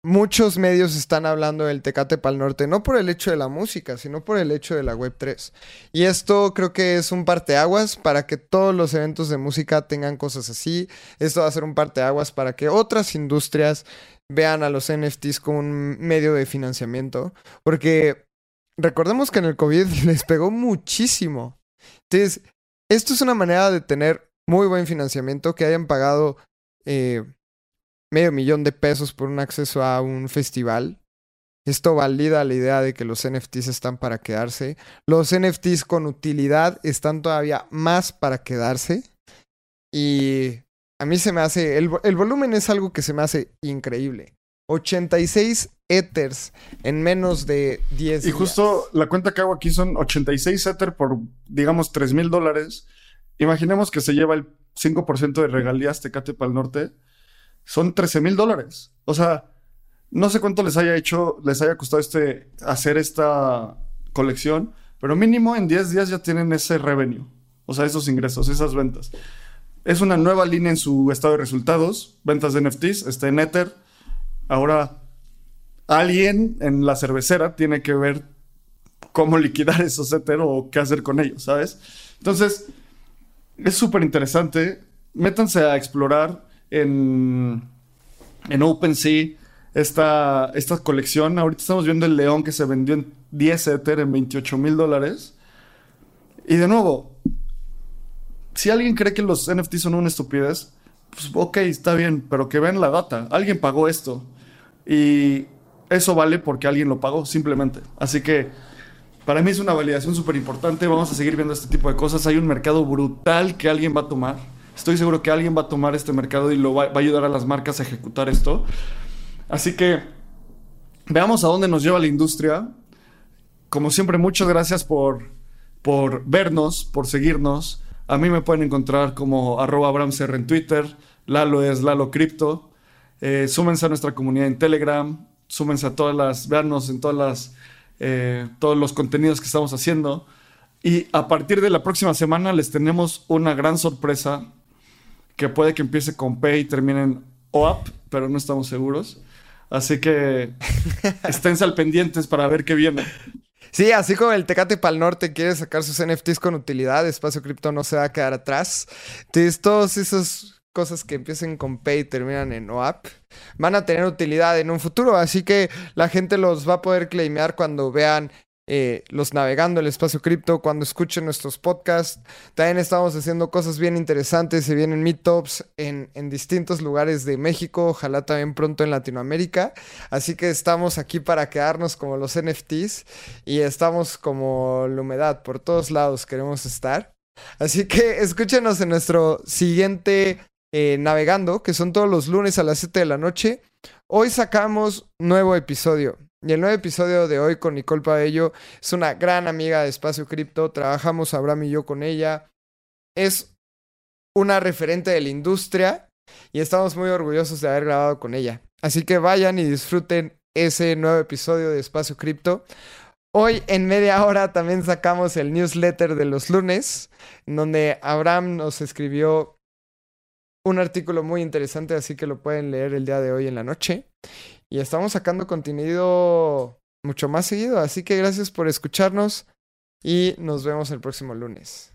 muchos medios están hablando del Tecate Pal Norte, no por el hecho de la música, sino por el hecho de la Web3. Y esto creo que es un parteaguas para que todos los eventos de música tengan cosas así. Esto va a ser un parteaguas para que otras industrias vean a los NFTs como un medio de financiamiento. Porque recordemos que en el COVID les pegó muchísimo. Entonces, esto es una manera de tener muy buen financiamiento, que hayan pagado eh, medio millón de pesos por un acceso a un festival. Esto valida la idea de que los NFTs están para quedarse. Los NFTs con utilidad están todavía más para quedarse. Y a mí se me hace, el, el volumen es algo que se me hace increíble. 86 Ethers en menos de 10 Y días. justo la cuenta que hago aquí son 86 Ether por, digamos, 3 mil dólares. Imaginemos que se lleva el 5% de regalías Tecate para el norte. Son 13 mil dólares. O sea, no sé cuánto les haya hecho, les haya costado este, hacer esta colección, pero mínimo en 10 días ya tienen ese revenue. O sea, esos ingresos, esas ventas. Es una nueva línea en su estado de resultados. Ventas de NFTs, está en Ether. Ahora, alguien en la cervecera tiene que ver cómo liquidar esos Ether o qué hacer con ellos, ¿sabes? Entonces, es súper interesante. Métanse a explorar en, en OpenSea esta, esta colección. Ahorita estamos viendo el león que se vendió en 10 Ether en 28 mil dólares. Y de nuevo, si alguien cree que los NFTs son una estupidez, pues ok, está bien, pero que vean la data. Alguien pagó esto. Y eso vale porque alguien lo pagó, simplemente. Así que para mí es una validación súper importante. Vamos a seguir viendo este tipo de cosas. Hay un mercado brutal que alguien va a tomar. Estoy seguro que alguien va a tomar este mercado y lo va, a ayudar a las marcas a ejecutar esto. Así que veamos a dónde nos lleva la industria. Como siempre, muchas gracias por, por vernos, por seguirnos. A mí me pueden encontrar como arroba en Twitter. Lalo es Lalo Crypto. Eh, súmense a nuestra comunidad en Telegram. Súmense a todas las, véannos en todas las, eh, todos los contenidos que estamos haciendo. Y a partir de la próxima semana les tenemos una gran sorpresa que puede que empiece con P y termine en OAP, pero no estamos seguros. Así que esténse al pendientes para ver qué viene. Sí, así como el Tecate Pal Norte quiere sacar sus NFTs con utilidad, Espacio Cripto no se va a quedar atrás. Entonces, todas esas cosas que empiecen con P y terminan en OAP van a tener utilidad en un futuro. Así que la gente los va a poder claimear cuando vean eh, los navegando el espacio cripto, cuando escuchen nuestros podcasts. También estamos haciendo cosas bien interesantes. Se vienen meetups en, en distintos lugares de México, ojalá también pronto en Latinoamérica. Así que estamos aquí para quedarnos como los NFTs y estamos como la humedad. Por todos lados queremos estar. Así que escúchenos en nuestro siguiente eh, navegando, que son todos los lunes a las 7 de la noche. Hoy sacamos nuevo episodio. Y el nuevo episodio de hoy con Nicole Pabello es una gran amiga de Espacio Cripto. Trabajamos Abraham y yo con ella. Es una referente de la industria y estamos muy orgullosos de haber grabado con ella. Así que vayan y disfruten ese nuevo episodio de Espacio Cripto. Hoy en media hora también sacamos el newsletter de los lunes, donde Abraham nos escribió un artículo muy interesante, así que lo pueden leer el día de hoy en la noche. Y estamos sacando contenido mucho más seguido, así que gracias por escucharnos y nos vemos el próximo lunes.